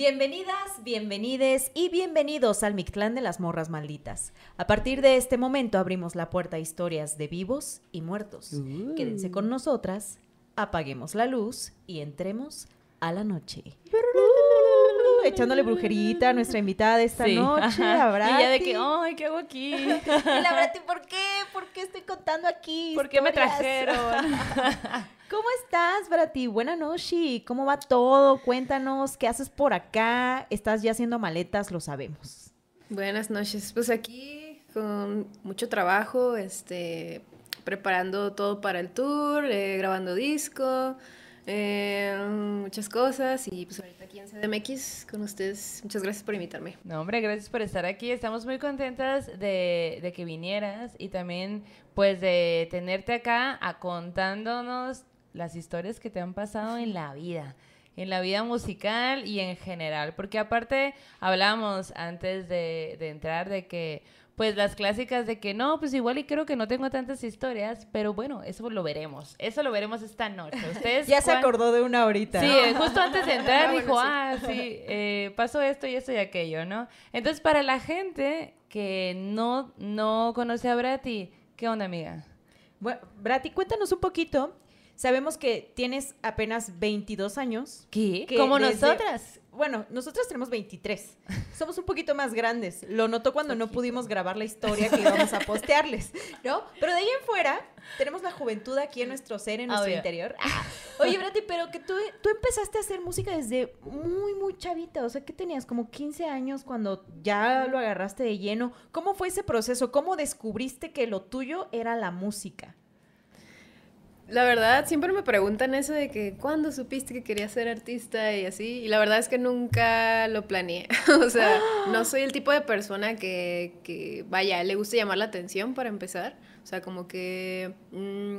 Bienvenidas, bienvenides y bienvenidos al Mictlán de las Morras Malditas. A partir de este momento abrimos la puerta a historias de vivos y muertos. Uh. Quédense con nosotras, apaguemos la luz y entremos a la noche. Echándole brujerita a nuestra invitada de esta Sí, noche, a Brati. Y ya de que, ay, ¿qué hago aquí? Y la Brati, ¿por qué? ¿Por qué estoy contando aquí? ¿Por qué me trajeron? ¿Cómo estás, Brati? Buenas noches. ¿Cómo va todo? Cuéntanos, ¿qué haces por acá? ¿Estás ya haciendo maletas? Lo sabemos. Buenas noches. Pues aquí con mucho trabajo, este, preparando todo para el tour, eh, grabando disco, eh, muchas cosas y pues ahorita aquí en CDMX con ustedes. Muchas gracias por invitarme. No, hombre, gracias por estar aquí. Estamos muy contentas de, de que vinieras y también, pues, de tenerte acá a contándonos las historias que te han pasado en la vida, en la vida musical y en general. Porque aparte, hablamos antes de, de entrar de que, pues, las clásicas de que no, pues igual y creo que no tengo tantas historias, pero bueno, eso lo veremos. Eso lo veremos esta noche. Ustedes Ya se acordó de una ahorita. Sí, justo antes de entrar Ah, dijo, bueno, sí. ah, sí, eh, pasó esto y esto y aquello, ¿no? Entonces, para la gente que no, no conoce a Brati, ¿qué onda, amiga? Bueno, Brati, cuéntanos un poquito. Sabemos que tienes apenas 22 años. ¿Qué? Como desde- nosotras. Bueno, nosotros tenemos 23. Somos un poquito más grandes. Lo noto cuando no pudimos grabar la historia que íbamos a postearles, ¿no? Pero de ahí en fuera, tenemos la juventud aquí en nuestro ser, en nuestro Obvio. interior. Ah, Oye, Brati, pero que tú, tú empezaste a hacer música desde muy, muy chavita. O sea, que tenías como 15 años cuando ya lo agarraste de lleno. ¿Cómo fue ese proceso? ¿Cómo descubriste que lo tuyo era la música? La verdad, siempre me preguntan eso de que cuándo supiste que querías ser artista y así, y la verdad es que nunca lo planeé. o sea, no soy el tipo de persona que, que, vaya, le gusta llamar la atención para empezar. O sea, como que mm,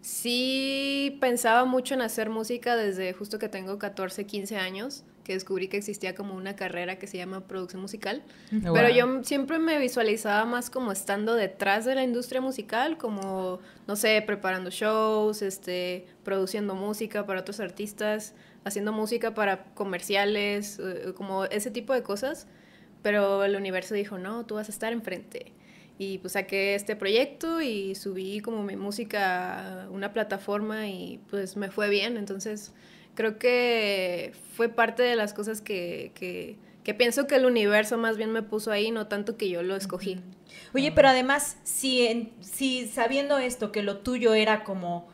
sí pensaba mucho en hacer música desde justo que tengo 14, 15 años, que descubrí que existía como una carrera que se llama producción musical. Pero Wow. yo m- siempre me visualizaba más como estando detrás de la industria musical, como, no sé, preparando shows, este, produciendo música para otros artistas, haciendo música para comerciales, eh, como ese tipo de cosas. Pero el universo dijo, no, tú vas a estar enfrente. Y pues saqué este proyecto y subí como mi música a una plataforma y pues me fue bien. Entonces creo que fue parte de las cosas que, que, pienso que el universo más bien me puso ahí, no tanto que yo lo escogí. Oye, pero además, si, en- si sabiendo esto, que lo tuyo era como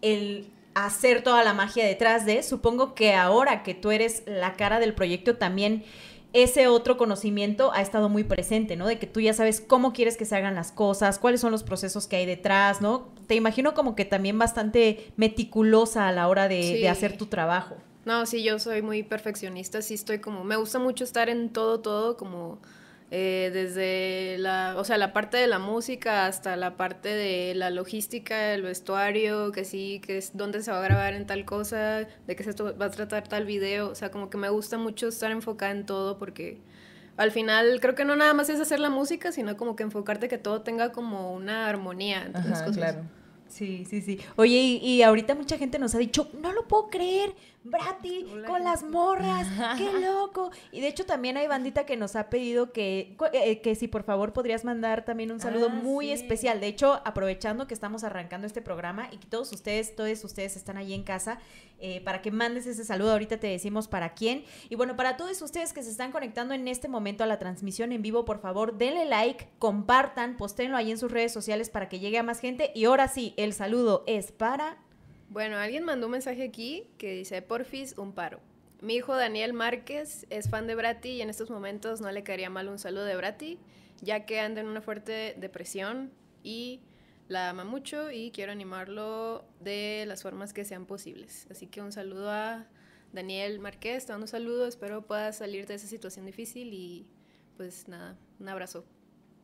el hacer toda la magia detrás de, supongo que ahora que tú eres la cara del proyecto, también ese otro conocimiento ha estado muy presente, ¿no? De que tú ya sabes cómo quieres que se hagan las cosas, cuáles son los procesos que hay detrás, ¿no? Te imagino como que también bastante meticulosa a la hora de, Sí. de hacer tu trabajo. No, sí, yo soy muy perfeccionista, sí estoy como, me gusta mucho estar en todo, todo, como eh, desde la, o sea, la parte de la música hasta la parte de la logística, el vestuario, que sí, que es dónde se va a grabar en tal cosa, de qué se va a tratar tal video, o sea, como que me gusta mucho estar enfocada en todo porque al final creo que no nada más es hacer la música, sino como que enfocarte que todo tenga como una armonía Ajá, cosas. claro. Sí, sí, sí. Oye, y, y ahorita mucha gente nos ha dicho, no lo puedo creer, Brati, con las morras, qué loco. Y de hecho también hay bandita que nos ha pedido que, cu- eh, que si por favor podrías mandar también un saludo Ah, muy sí. especial. De hecho, aprovechando que estamos arrancando este programa y que todos ustedes, todos ustedes están allí en casa, eh, para que mandes ese saludo, ahorita te decimos para quién. Y bueno, para todos ustedes que se están conectando en este momento a la transmisión en vivo, por favor, denle like, compartan, postéenlo ahí en sus redes sociales para que llegue a más gente. Y ahora sí, el saludo es para... Bueno, alguien mandó un mensaje aquí que dice, porfis, un paro. Mi hijo Daniel Márquez es fan de Brati y en estos momentos no le caería mal un saludo de Brati, ya que anda en una fuerte depresión y la ama mucho y quiero animarlo de las formas que sean posibles. Así que un saludo a Daniel Márquez, te mando un saludo, espero puedas salir de esa situación difícil y pues nada, un abrazo.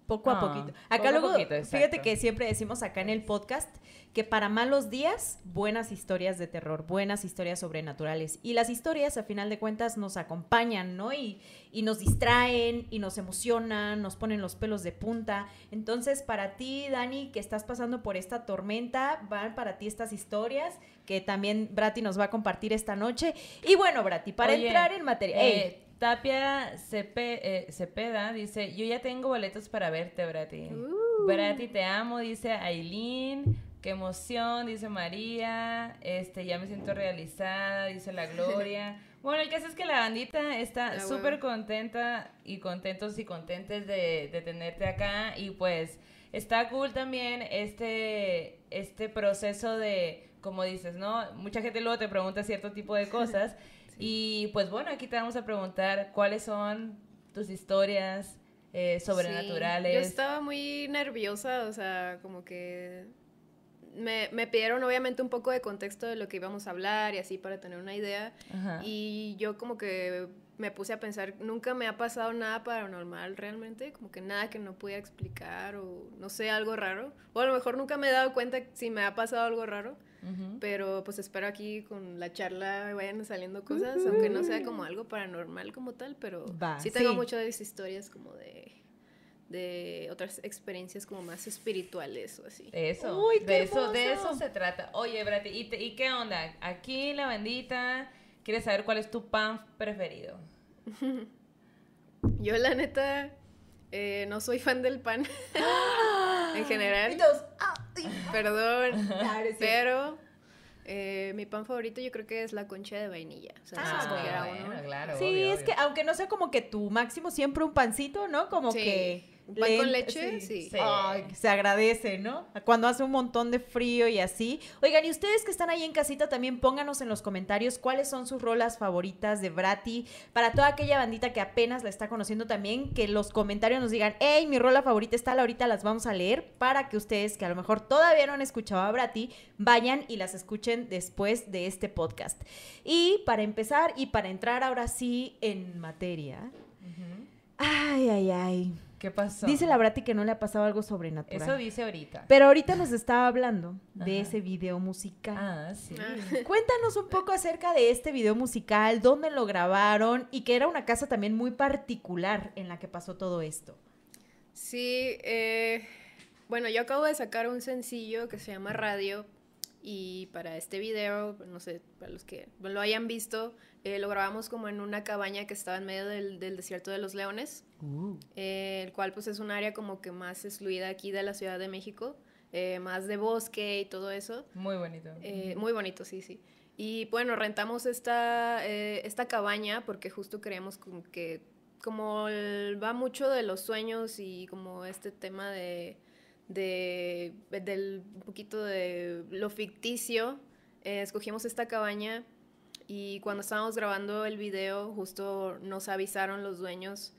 Poco a Ah, poquito. Acá luego, poquito, fíjate que siempre decimos acá en el podcast que para malos días, buenas historias de terror, buenas historias sobrenaturales. Y las historias, a final de cuentas, nos acompañan, ¿no? Y, y nos distraen, y nos emocionan, nos ponen los pelos de punta. Entonces, para ti, Dani, que estás pasando por esta tormenta, van para ti estas historias que también Brati nos va a compartir esta noche. Y bueno, Brati, para Oye, entrar en materia... Eh, Tapia Cepe- eh, Cepeda dice, yo ya tengo boletos para verte, Brati. Uh. Brati, te amo, dice Aileen. Qué emoción, dice María. Este, ya me siento realizada, dice la Gloria. Bueno, el caso es que la bandita está Ah, súper bueno. contenta y contentos y contentes de, de tenerte acá. Y pues está cool también este, este proceso de, como dices, ¿no? Mucha gente luego te pregunta cierto tipo de cosas. Y pues bueno, aquí te vamos a preguntar cuáles son tus historias eh, sobrenaturales. Sí, yo estaba muy nerviosa, o sea, como que me, me pidieron obviamente un poco de contexto de lo que íbamos a hablar y así para tener una idea. Ajá. Y yo como que me puse a pensar, nunca me ha pasado nada paranormal realmente, como que nada que no pudiera explicar o no sé, algo raro. O a lo mejor nunca me he dado cuenta si me ha pasado algo raro, Pero pues espero aquí con la charla vayan saliendo cosas, aunque no sea como algo paranormal como tal, pero Va, sí tengo sí. muchas historias como de de otras experiencias como más espirituales o así. Eso, Uy, qué de eso, de eso se trata. Oye, Brati, ¿y, te- ¿y qué onda? Aquí la bandita quiere saber cuál es tu pan preferido. Yo la neta eh, no soy fan del pan en general. ¡ah! Perdón, Claro, sí. pero eh, mi pan favorito yo creo que es la concha de vainilla. O sea, si Ah, escogiera bueno, uno. claro. Sí, obvio, es obvio. que aunque no sea como que tu máximo, siempre un pancito, ¿no? Como Sí, que... un pan con leche, sí. Sí. Ay, se agradece, ¿no? Cuando hace un montón de frío y así. Oigan, y ustedes que están ahí en casita también pónganos en los comentarios cuáles son sus rolas favoritas de Brati. Para toda aquella bandita que apenas la está conociendo también, que los comentarios nos digan, hey, mi rola favorita está, ahorita las vamos a leer para que ustedes que a lo mejor todavía no han escuchado a Brati, vayan y las escuchen después de este podcast. Y para empezar y para entrar ahora sí en materia. Ay, ay, ay. ¿Qué pasó? Dice la Brati que no le ha pasado algo sobrenatural. Eso dice ahorita. Pero ahorita nos estaba hablando de Ajá. ese video musical. Ah, sí. Ah. Cuéntanos un poco acerca de este video musical, dónde lo grabaron y que era una casa también muy particular en la que pasó todo esto. Sí, eh, bueno, yo acabo de sacar un sencillo que se llama Radio y para este video, no sé, para los que lo hayan visto, eh, lo grabamos como en una cabaña que estaba en medio del, del desierto de los leones, eh, el cual pues es un área como que más excluida aquí de la Ciudad de México, eh, más de bosque y todo eso. Muy bonito. Eh, muy bonito, sí, sí. Y bueno, rentamos esta, eh, esta cabaña porque justo creemos como que como el- va mucho de los sueños y como este tema de, de del un poquito de lo ficticio, eh, escogimos esta cabaña y cuando estábamos grabando el video justo nos avisaron los dueños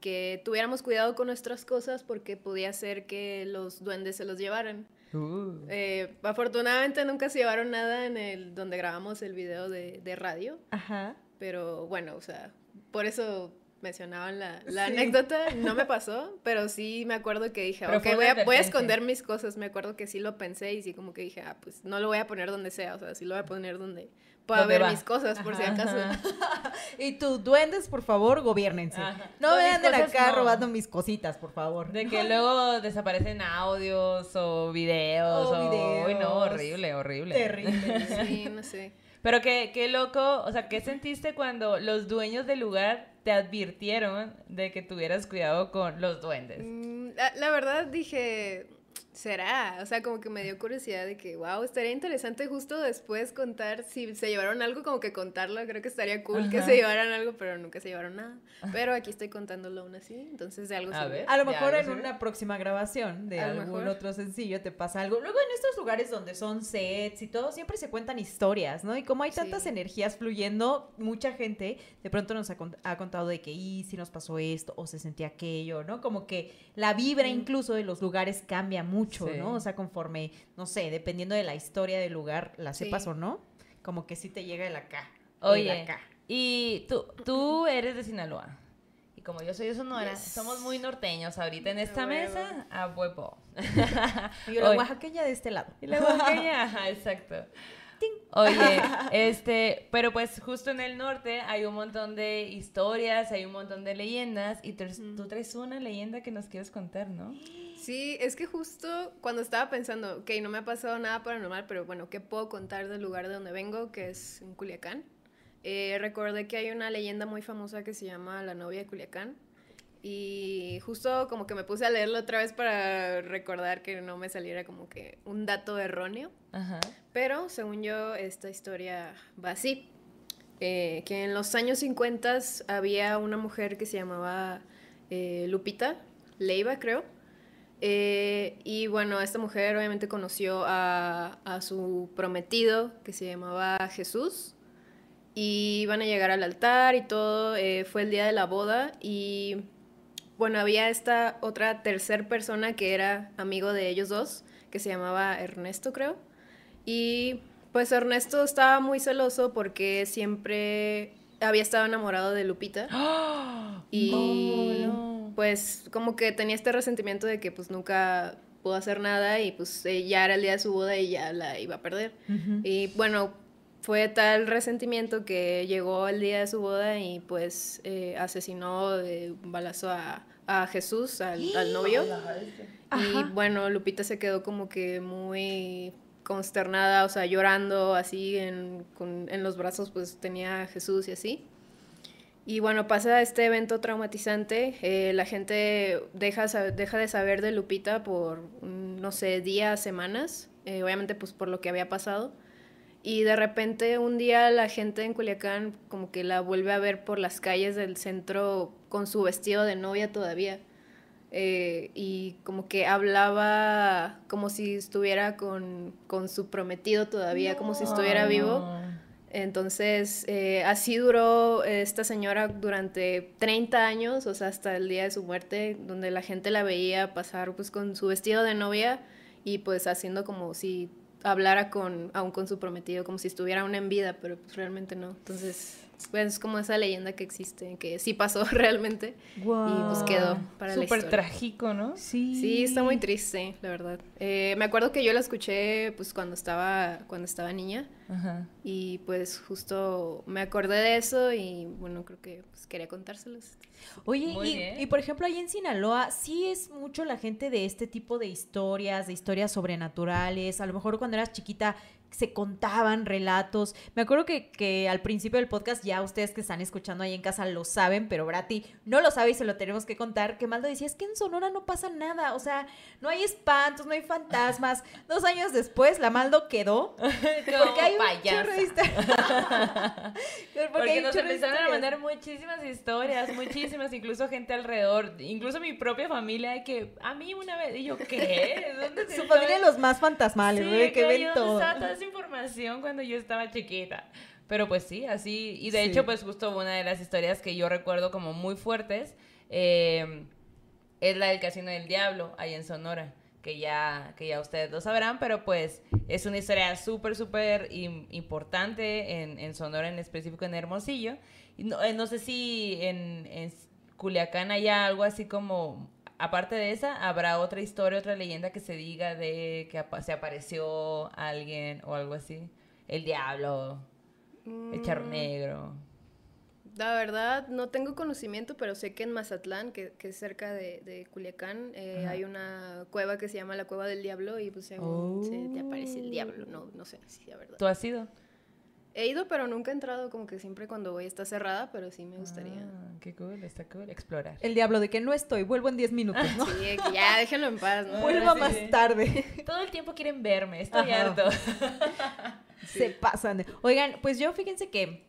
que tuviéramos cuidado con nuestras cosas porque podía ser que los duendes se los llevaran. Uh. Eh, afortunadamente nunca se llevaron nada en el donde grabamos el video de, de radio, Ajá. pero bueno, o sea, por eso mencionaban la, la Sí. anécdota, no me pasó, pero sí me acuerdo que dije, Pero ok, voy a, voy a esconder mis cosas, me acuerdo que sí lo pensé y sí como que dije, ah, pues no lo voy a poner donde sea, o sea, sí lo voy a poner donde ¿Dónde ver va? mis cosas, por si acaso. ajá. Y tus duendes, por favor, gobiernense. Ajá. No me anden acá no. robando mis cositas, por favor. De que luego desaparecen audios o videos. O o- Uy, no, horrible, horrible. Terrible. Sí, no sé. Pero qué, qué loco, o sea, ¿qué sentiste cuando los dueños del lugar te advirtieron de que tuvieras cuidado con los duendes? Mm, La, la verdad dije, será, o sea, como que me dio curiosidad de que, wow, estaría interesante justo después contar si se llevaron algo, como que contarlo, creo que estaría cool que Ajá. se llevaran algo, pero nunca se llevaron nada. Pero aquí estoy contándolo aún así, entonces de algo A ver. A lo mejor en una próxima grabación de A lo algún mejor. otro sencillo te pasa algo. Luego en estos lugares donde son sets y todo, siempre se cuentan historias, ¿no? Y como hay tantas Sí. energías fluyendo, mucha gente de pronto nos ha, cont- ha contado de que, y si nos pasó esto, o se sentía aquello, ¿no? Como que la vibra incluso de los lugares cambia mucho, Sí. ¿no? O sea, conforme, no sé, dependiendo de la historia del lugar, la Sí. sepas o no, como que sí te llega el acá. el Oye, acá. y tú, tú eres de Sinaloa. Y como yo soy de Sonora, Yes. somos muy norteños ahorita en esta mesa, a huevo. Y la oaxaqueña de este lado. Y la oaxaqueña, ajá, exacto. Oye, este, pero pues justo en el norte hay un montón de historias, hay un montón de leyendas y tú, tú traes una leyenda que nos quieres contar, ¿no? Sí, es que justo cuando estaba pensando, ok, no me ha pasado nada paranormal, pero bueno, ¿qué puedo contar del lugar de donde vengo, que es en Culiacán? Eh, recordé que hay una leyenda muy famosa que se llama La novia de Culiacán. Y justo como que me puse a leerlo otra vez para recordar que no me saliera como que un dato erróneo. Ajá. Pero según yo, esta historia va así. Eh, que en los años 50 había una mujer que se llamaba eh, Lupita Leiva, creo. Eh, y bueno, esta mujer obviamente conoció a, a su prometido que se llamaba Jesús. Y iban a llegar al altar y todo. eh, fue el día de la boda y bueno, había esta otra tercer persona que era amigo de ellos dos, que se llamaba Ernesto, creo. Y pues Ernesto estaba muy celoso porque siempre había estado enamorado de Lupita. Y Oh, no. pues como que tenía este resentimiento de que pues nunca pudo hacer nada y pues eh, ya era el día de su boda y ya la iba a perder. Y bueno, fue tal resentimiento que llegó el día de su boda y pues eh, asesinó de un balazo a, a Jesús, al, al novio. Y Ajá. bueno, Lupita se quedó como que muy consternada, o sea, llorando así en, con- en los brazos, pues tenía a Jesús y así. Y bueno, pasa este evento traumatizante, eh, la gente deja, deja de saber de Lupita por, mm, no sé, días, semanas, eh, obviamente pues por lo que había pasado. Y de repente un día la gente en Culiacán como que la vuelve a ver por las calles del centro con su vestido de novia todavía. Eh, y como que hablaba como si estuviera con, con su prometido todavía, como si estuviera vivo. Entonces, eh, así duró esta señora durante 30 años, o sea, hasta el día de su muerte, donde la gente la veía pasar pues con su vestido de novia y pues haciendo como si hablara con, aún con su prometido, como si estuviera aún en vida, pero pues realmente no. Entonces, pues es como esa leyenda que existe, que sí pasó realmente y pues quedó para la Súper historia. trágico, ¿no? Sí. Sí, está muy triste, la verdad. Eh, me acuerdo que yo la escuché pues cuando estaba, cuando estaba niña. Ajá. Y pues justo me acordé de eso y bueno, creo que pues, quería contárselos. Oye, Muy y, bien. y por ejemplo, ahí en Sinaloa, sí es mucho la gente de este tipo de historias, de historias sobrenaturales. A lo mejor cuando eras chiquita se contaban relatos. Me acuerdo que, que al principio del podcast, ya ustedes que están escuchando ahí en casa lo saben, pero Brati no lo sabe y se lo tenemos que contar. Que Maldo decía, es que en Sonora no pasa nada. O sea, no hay espantos, no hay fantasmas. Dos años después, la Maldo quedó. Porque hay un de. Porque, Porque, hay nos de empezaron a mandar muchísimas historias, muchísimas, incluso gente alrededor, incluso mi propia familia, de que a mí una vez, y yo, ¿qué? ¿Dónde se Su familia los más fantasmales, Sí, güey, que yo, ven ¿dónde todo. estaba toda esa información cuando yo estaba chiquita? Pero pues sí, así, y de Sí. hecho, pues justo una de las historias que yo recuerdo como muy fuertes eh, es la del Casino del Diablo, ahí en Sonora, que ya, que ya ustedes lo sabrán, pero pues es una historia súper, súper im- importante en, en Sonora, en específico en Hermosillo. Y no, eh, no sé si en, en Culiacán haya algo así como, aparte de esa, habrá otra historia, otra leyenda que se diga de que se apareció alguien o algo así. El diablo, el charro Mm, negro. La verdad, no tengo conocimiento, pero sé que en Mazatlán, que, que es cerca de, de Culiacán, eh, hay una cueva que se llama la Cueva del Diablo y pues se te aparece el diablo. No, no sé si es verdad. ¿Tú has ido? He ido, pero nunca he entrado, como que siempre cuando voy está cerrada, pero sí me gustaría. Ah, qué cool, está cool. Explorar. El diablo de que no estoy, vuelvo en 10 minutos, ¿no? Sí, que ya déjenlo en paz, ¿no? Vuelvo sí, más tarde. Todo el tiempo quieren verme, estoy Ajá. harto. Se pasan. de- Oigan, pues yo fíjense que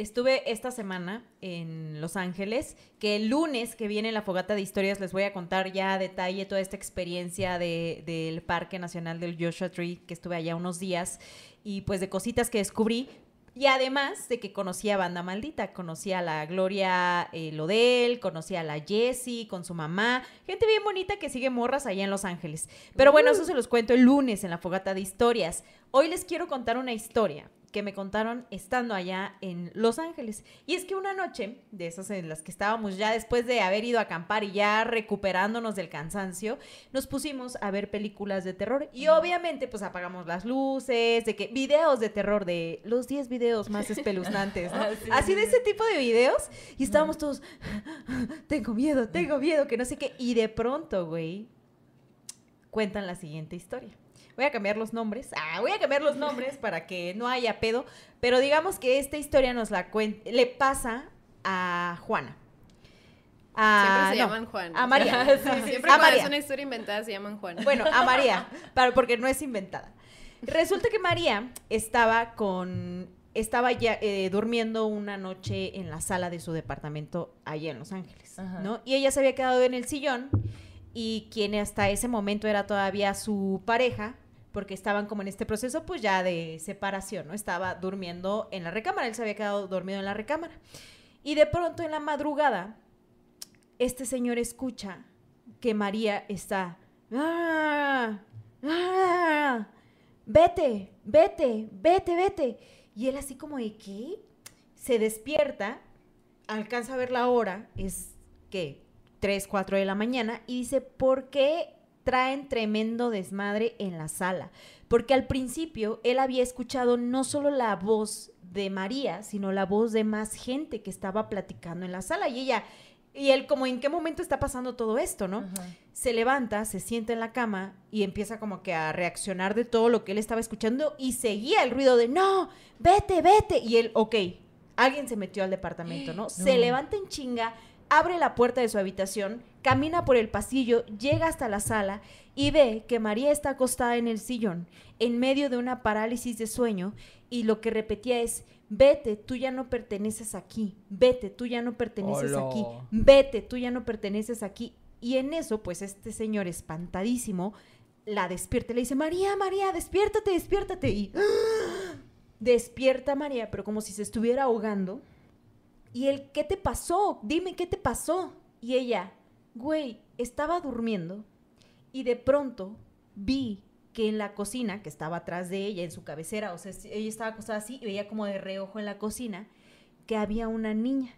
estuve esta semana en Los Ángeles, que el lunes que viene la fogata de historias les voy a contar ya a detalle toda esta experiencia de- del Parque Nacional del Joshua Tree, que estuve allá unos días, y pues de cositas que descubrí. Y además de que conocí a Banda Maldita, conocí a la Gloria eh, Lodel, conocí a la Jessie con su mamá, gente bien bonita que sigue morras allá en Los Ángeles. Pero bueno, eso se los cuento el lunes en la fogata de historias. Hoy les quiero contar una historia que me contaron estando allá en Los Ángeles. Y es que una noche, de esas en las que estábamos ya después de haber ido a acampar y ya recuperándonos del cansancio, nos pusimos a ver películas de terror. Y obviamente, pues apagamos las luces, de que videos de terror, de los 10 videos más espeluznantes, ¿no? Así de ese tipo de videos. Y estábamos todos, tengo miedo, tengo miedo, que no sé qué. Y de pronto, güey, cuentan la siguiente historia. Voy a cambiar los nombres. Ah, voy a cambiar los nombres para que no haya pedo. Pero digamos que esta historia nos la le pasa a Juana. A, Siempre se llaman Juan. A María. Siempre a cuando es una historia inventada se llaman Juan. Bueno, a María, para, porque no es inventada. Resulta que María estaba con estaba ya eh, durmiendo una noche en la sala de su departamento allá en Los Ángeles, ¿no? Y ella se había quedado en el sillón y quien hasta ese momento era todavía su pareja, porque estaban como en este proceso pues ya de separación, ¿no? Estaba durmiendo en la recámara, él se había quedado dormido en la recámara. Y de pronto en la madrugada, este señor escucha que María está, ¡Ah! ¡Ah! vete, vete, vete, vete. Y él así como de, ¿qué? Se despierta, alcanza a ver la hora, es que 3, 4 de la mañana, y dice, ¿por qué traen tremendo desmadre en la sala? Porque al principio él había escuchado no solo la voz de María, sino la voz de más gente que estaba platicando en la sala. Y ella, y él como, ¿en qué momento está pasando todo esto, no? Se levanta, se sienta en la cama y empieza como que a reaccionar de todo lo que él estaba escuchando y seguía el ruido de, no, vete, vete. Y él, ok, alguien se metió al departamento, ¿no? Se levanta en chinga, abre la puerta de su habitación, camina por el pasillo, llega hasta la sala y ve que María está acostada en el sillón, en medio de una parálisis de sueño, y lo que repetía es, vete, tú ya no perteneces aquí, vete, tú ya no perteneces aquí, vete, tú ya no perteneces aquí. Y en eso, pues este señor espantadísimo la despierta, le dice, María, María, despiértate, despiértate. Y despierta María, pero como si se estuviera ahogando y él, ¿qué te pasó? Dime, ¿qué te pasó? Y ella, güey, estaba durmiendo y de pronto vi que en la cocina, que estaba atrás de ella, en su cabecera, o sea, ella estaba acostada así y veía como de reojo en la cocina, que había una niña,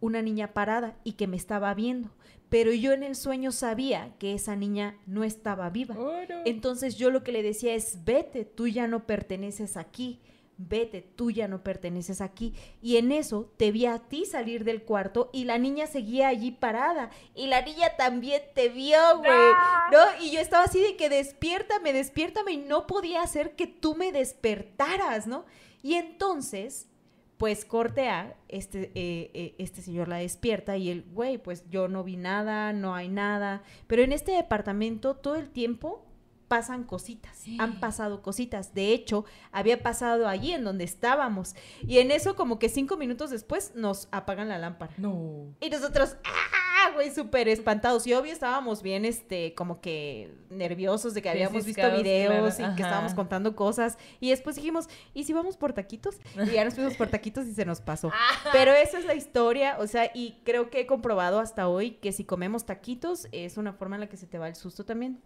una niña parada y que me estaba viendo. Pero yo en el sueño sabía que esa niña no estaba viva. Entonces yo lo que le decía es, vete, tú ya no perteneces aquí vete, tú ya no perteneces aquí. Y en eso te vi a ti salir del cuarto y la niña seguía allí parada. Y la niña también te vio, güey. ¿No? Y yo estaba así de que despiértame, despiértame. Y no podía hacer que tú me despertaras, ¿no? Y entonces, pues corte a, este, eh, eh, este señor la despierta y él, güey, pues yo no vi nada, no hay nada. Pero en este departamento todo el tiempo pasan cositas, han pasado cositas. De hecho, había pasado allí en donde estábamos. Y en eso, como que cinco minutos después, nos apagan la lámpara. No. Y nosotros, ¡ah! Güey, súper espantados. Y obvio estábamos bien, este, como que nerviosos de que habíamos visto videos y que estábamos contando cosas. Y después dijimos, ¿y si vamos por taquitos? Y ya nos fuimos por taquitos y se nos pasó. Pero esa es la historia, o sea, y creo que he comprobado hasta hoy que si comemos taquitos es una forma en la que se te va el susto también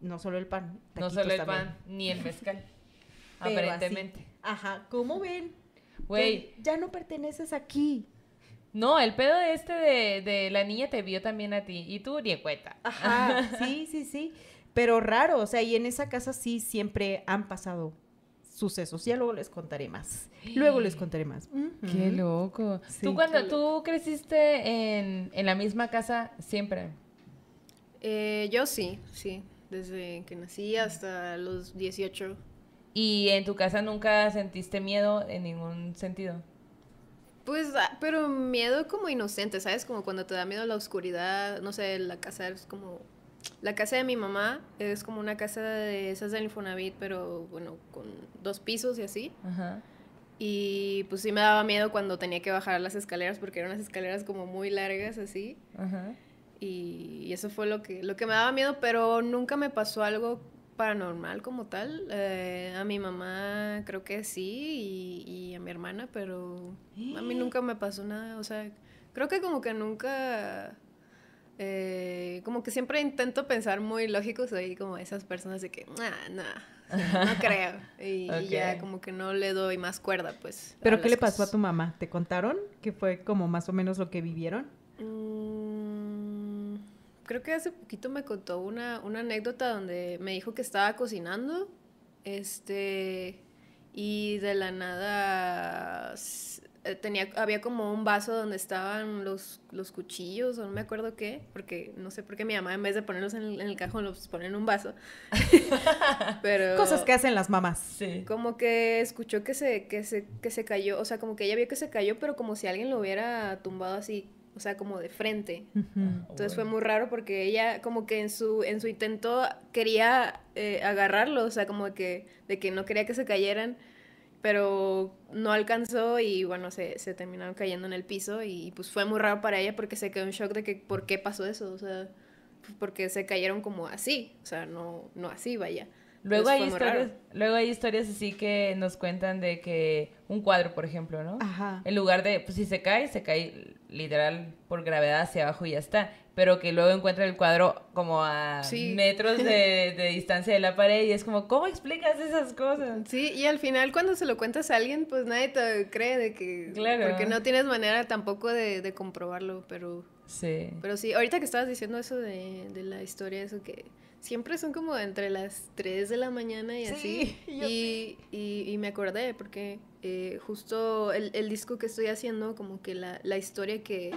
no solo el pan. No solo el pan, ni el mezcal. aparentemente. Ajá, ¿cómo ven? Güey. Ya, no perteneces aquí. No, el pedo de este de, de, la niña te vio también a ti. Y tú ni cuenta. Ajá, sí, sí, sí. Pero raro, o sea, y en esa casa sí siempre han pasado sucesos. Ya luego les contaré más. Luego les contaré más. Qué loco. ¿Tú cuando tú creciste en, en, la misma casa siempre? Eh, yo sí, sí desde que nací hasta los 18. ¿Y en tu casa nunca sentiste miedo en ningún sentido? Pues, ah, pero miedo como inocente, ¿sabes? Como cuando te da miedo la oscuridad, no sé, la casa es como... La casa de mi mamá es como una casa de esas del Infonavit, pero bueno, con dos pisos y así. Ajá. Y pues sí me daba miedo cuando tenía que bajar las escaleras porque eran unas escaleras como muy largas así. Ajá. Y, eso fue lo que, lo que me daba miedo, pero nunca me pasó algo paranormal como tal. Eh, a mi mamá creo que sí y, a mi hermana, pero a mí nunca me pasó nada. O sea, creo que como que nunca... Eh, como que siempre intento pensar muy lógico, soy como esas personas de que, nah, nah, no creo. Y, y ya como que no le doy más cuerda, pues. ¿Pero qué le pasó a tu mamá? ¿Te contaron? ¿Que fue como más o menos lo que vivieron? Mm, creo que hace poquito me contó una, una anécdota donde me dijo que estaba cocinando, este, y de la nada eh, tenía, había como un vaso donde estaban los, los cuchillos, o no me acuerdo qué, porque no sé por qué mi mamá en vez de ponerlos en el, en el cajón los pone en un vaso. Pero Cosas que hacen las mamás. Sí. como que escuchó que se, que se, que se cayó, o sea, como que ella vio que se cayó, pero como si alguien lo hubiera tumbado así, o sea, como de frente. Ujú. Entonces fue muy raro porque ella como que en su, en su intento quería eh, agarrarlo, o sea, como que, de que no quería que se cayeran, pero no alcanzó y bueno, se, se terminaron cayendo en el piso y pues fue muy raro para ella porque se quedó en shock de que por qué pasó eso, o sea, pues, porque se cayeron como así, o sea, no, no así, vaya. Luego hay, historias, luego hay historias así que nos cuentan de que un cuadro, por ejemplo, ¿no? Ajá. En lugar de, pues si se cae, se cae literal por gravedad hacia abajo y ya está. Pero que luego encuentra el cuadro como a Sí. metros de, de distancia de la pared y es como, ¿cómo explicas esas cosas? Sí, y al final cuando se lo cuentas a alguien, pues nadie te cree de que... Claro. Porque no tienes manera tampoco de, de comprobarlo, pero... Sí. Pero sí, ahorita que estabas diciendo eso de, de la historia, eso que siempre son como entre las 3 de la mañana y Sí, así. yo Y, y, y me acordé porque eh, justo el, el disco que estoy haciendo, como que la, la historia que,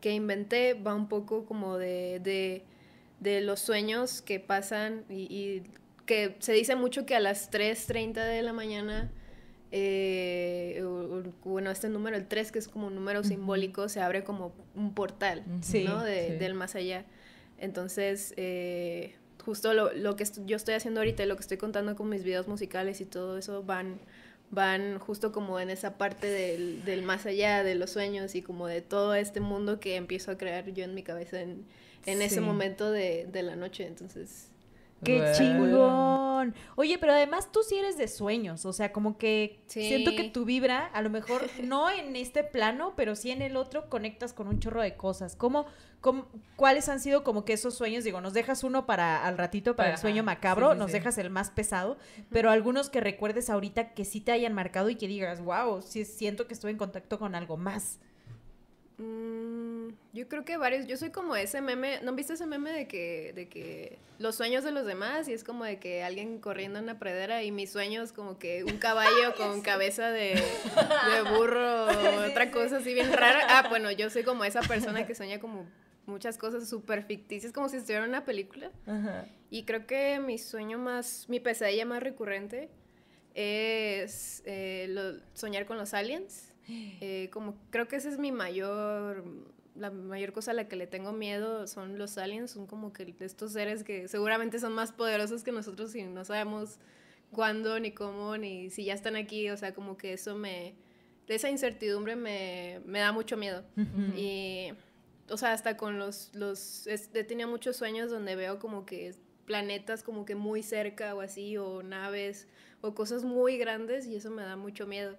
que inventé va un poco como de, de, de los sueños que pasan y, y que se dice mucho que a las 3.30 de la mañana... eh, o- o- bueno, este número, el 3, que es como un número simbólico, se abre como un portal, Sí, ¿no? De- sí. Del más allá. Entonces, eh, justo lo, lo que est- yo estoy haciendo ahorita y lo que estoy contando con mis videos musicales y todo eso van, van justo como en esa parte del, del más allá, de los sueños y como de todo este mundo que empiezo a crear yo en mi cabeza en, en ese momento de, de la noche. Entonces, ¡Qué Bueno. chingón! Oye, pero además tú sí eres de sueños, o sea, como que Sí. siento que tu vibra, a lo mejor no en este plano, pero sí en el otro, conectas con un chorro de cosas. ¿Cómo, cómo- cuáles han sido como que esos sueños? Digo, nos dejas uno para al ratito para el sueño macabro, sí, sí, nos sí. dejas el más pesado, pero algunos que recuerdes ahorita que sí te hayan marcado y que digas, wow, sí siento que estoy en contacto con algo más. Mm, yo creo que varios. Yo soy como ese meme. ¿No viste ese meme de que, de que los sueños de los demás? Y es como de que alguien corriendo en una pradera y mis sueños como que un caballo con cabeza de, de burro o otra cosa así bien rara. Ah, bueno, yo soy como esa persona que sueña como muchas cosas súper ficticias, como si estuviera en una película. Ajá. Y creo que mi sueño más, mi pesadilla más recurrente es eh, lo- soñar con los aliens. Eh, como creo que esa es mi mayor, la mayor cosa a la que le tengo miedo son los aliens, son como que estos seres que seguramente son más poderosos que nosotros y no sabemos cuándo, ni cómo, ni si ya están aquí, o sea, como que eso me, esa incertidumbre me, me da mucho miedo. Y, o sea, hasta con los, los, es- he tenido muchos sueños donde veo como que planetas como que muy cerca o así, o naves, o cosas muy grandes y eso me da mucho miedo.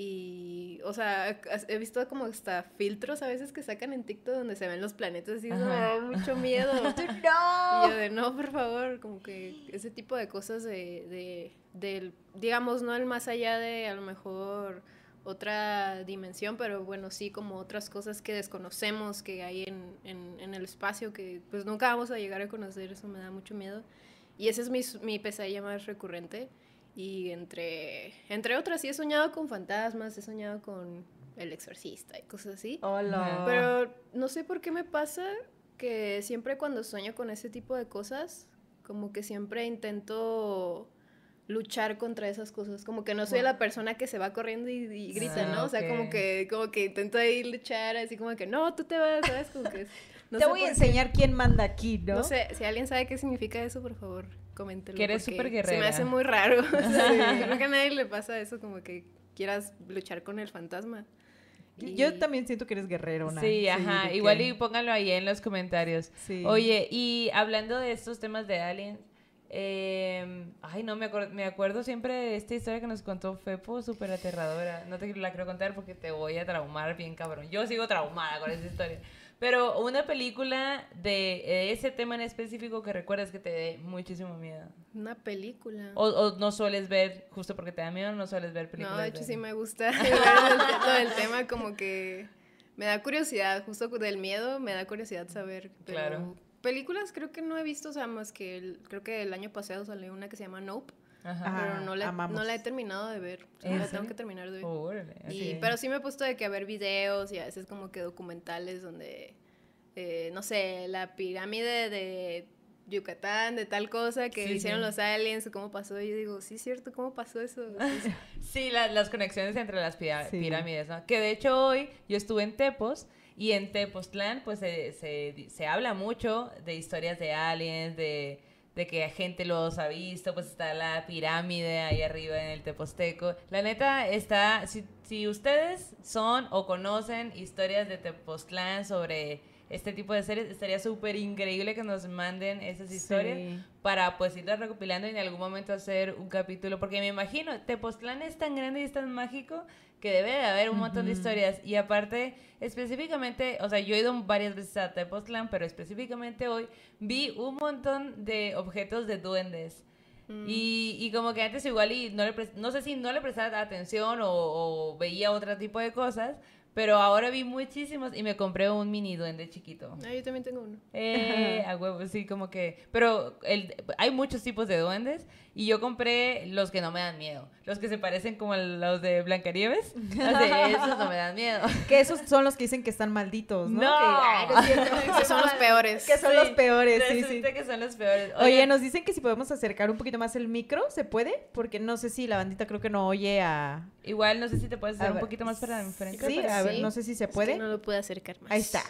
Y, o sea, he visto como hasta filtros a veces que sacan en TikTok donde se ven los planetas y eso me da mucho miedo. Y ¡No! yo de, no, por favor, como que ese tipo de cosas de, de, del, digamos, no el más allá de a lo mejor otra dimensión, pero bueno, sí como otras cosas que desconocemos que hay en, en, en el espacio que pues nunca vamos a llegar a conocer, eso me da mucho miedo. Y esa es mi, mi pesadilla más recurrente. Y entre, entre otras, sí he soñado con fantasmas, he soñado con el exorcista y cosas así. Hola. Pero no sé por qué me pasa que siempre cuando sueño con ese tipo de cosas, como que siempre intento luchar contra esas cosas, como que no soy la persona que se va corriendo y, y grita, Ah, ¿no? O sea, como que como que intento ahí luchar, así como que no, tú te vas, ¿sabes? Como que no Te sé voy a qué. enseñar quién manda aquí, ¿no? No sé, si alguien sabe qué significa eso, por favor, coméntelo. Que eres súper Se me guerrera. hace muy raro. O sea, Creo que a nadie le pasa eso, como que quieras luchar con el fantasma. Y- Yo también siento que eres guerrero, Sí, ajá. de Igual que- y pónganlo ahí en los comentarios. Sí. Oye, y hablando de estos temas de aliens, eh, ay, no, me, acuer- me acuerdo siempre de esta historia que nos contó Fepo, súper aterradora. No te la quiero contar porque te voy a traumar bien cabrón. Yo sigo traumada con esa historia. Pero una película de ese tema en específico que recuerdas que te dé muchísimo miedo. Una película. O, o no sueles ver, justo porque te da miedo, no sueles ver películas. No, de hecho de- sí me gusta ver el, todo el tema como que me da curiosidad, justo del miedo me da curiosidad saber. Pero Claro. películas creo que no he visto, o sea, más que el- creo que el año pasado salió una que se llama Nope, Ajá. Ah, pero no la, amamos. no la he terminado de ver. o sea, ¿En la tengo que terminar de ver. Órale, Y, pero sí me he puesto de que a ver videos y a veces como que documentales donde, eh, no sé, la pirámide de Yucatán, de tal cosa que Sí, hicieron sí. los aliens, o cómo pasó. Y yo digo, sí, es cierto, ¿cómo pasó eso? Sí, Sí, la- las conexiones entre las pirámides, ¿no? Que de hecho hoy yo estuve en Tepos y en Tepoztlán pues se, se, se habla mucho de historias de aliens, de, de que gente los ha visto, pues está la pirámide ahí arriba en el Teposteco. La neta está, si, si ustedes son o conocen historias de Tepoztlán sobre este tipo de series, estaría súper increíble que nos manden esas historias Sí. para pues irlas recopilando y en algún momento hacer un capítulo, porque me imagino, Tepoztlán es tan grande y es tan mágico que debe de haber un montón de Ujú. historias y aparte, específicamente, o sea, yo he ido varias veces a Tepoztlán, pero específicamente hoy vi un montón de objetos de duendes. Mm. Y, y como que antes igual y no le no sé si no le prestaba atención o, o veía otro tipo de cosas, pero ahora vi muchísimos y me compré un mini duende chiquito. Ah, yo también tengo uno. Eh, a huevo, sí, como que. Pero el, hay muchos tipos de duendes y yo compré los que no me dan miedo. Los que se parecen como a los de Blancanieves. Los de esos no me dan miedo. Que esos son los que dicen que están malditos, ¿no? No. Que. Que son los peores. Que son Sí, los peores, sí, que son los peores. Oye, nos dicen que si podemos acercar un poquito más el micro, ¿se puede? Porque no sé si la bandita creo que no oye a... Igual no sé si te puedes hacer un poquito más para enfrente. Sí, a ver, Sí. no sé si se Es que puede. no lo puedo acercar más. Ahí está.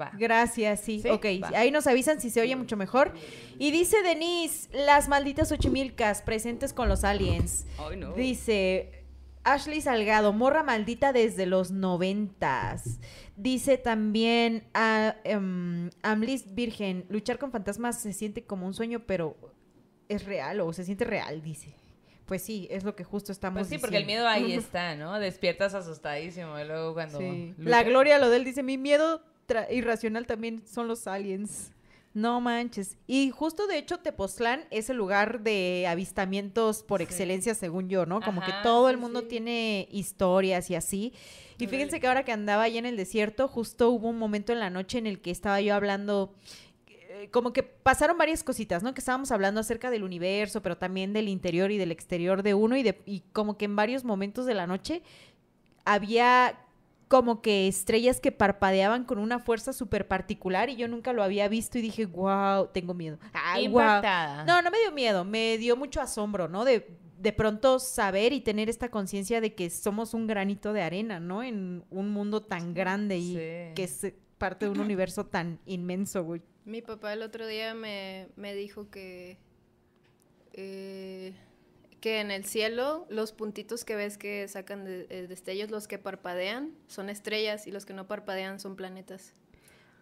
Va. Gracias, sí. ¿Sí? Ok, Va. ahí nos avisan si se oye mucho mejor. Y dice Denise, las malditas ochimilcas presentes con los aliens. Ay, no. Dice Ashley Salgado, morra maldita desde los noventas. Dice también a Amlis Virgen, luchar con fantasmas se siente como un sueño, pero es real o se siente real, dice. Pues sí, es lo que justo estamos Pues sí, porque el diciendo. miedo ahí está, ¿no? Despiertas asustadísimo y luego cuando. Sí. La Gloria Lodel dice, mi miedo irracional también son los aliens. No manches. Y justo de hecho Tepoztlán es el lugar de avistamientos por Sí. excelencia, según yo, ¿no? Como que todo el mundo sí. tiene historias y así. Y Órale. fíjense que ahora que andaba allá en el desierto, justo hubo un momento en la noche en el que estaba yo hablando eh, como que pasaron varias cositas, ¿no? Que estábamos hablando acerca del universo, pero también del interior y del exterior de uno y, de, y como que en varios momentos de la noche había como que estrellas que parpadeaban con una fuerza súper particular y yo nunca lo había visto y dije, wow, tengo miedo. Ay, guau. Impactada. No, no me dio miedo, me dio mucho asombro, ¿no? De, de pronto saber y tener esta conciencia de que somos un granito de arena, ¿no? En un mundo tan grande y Sí. que es parte de un universo tan inmenso, güey. Mi papá el otro día me, me dijo que, eh, que en el cielo los puntitos que ves que sacan de, eh, destellos, los que parpadean, son estrellas y los que no parpadean son planetas.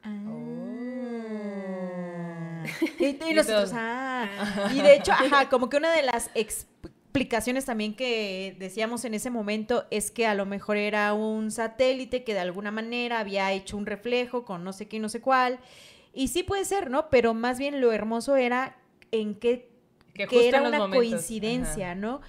Y, y ah. Y de hecho, ajá, como que una de las explicaciones también que decíamos en ese momento es que a lo mejor era un satélite que de alguna manera había hecho un reflejo con no sé qué y no sé cuál. Y sí puede ser, ¿no? Pero más bien lo hermoso era en qué Que era una momentos, coincidencia, ajá. ¿no?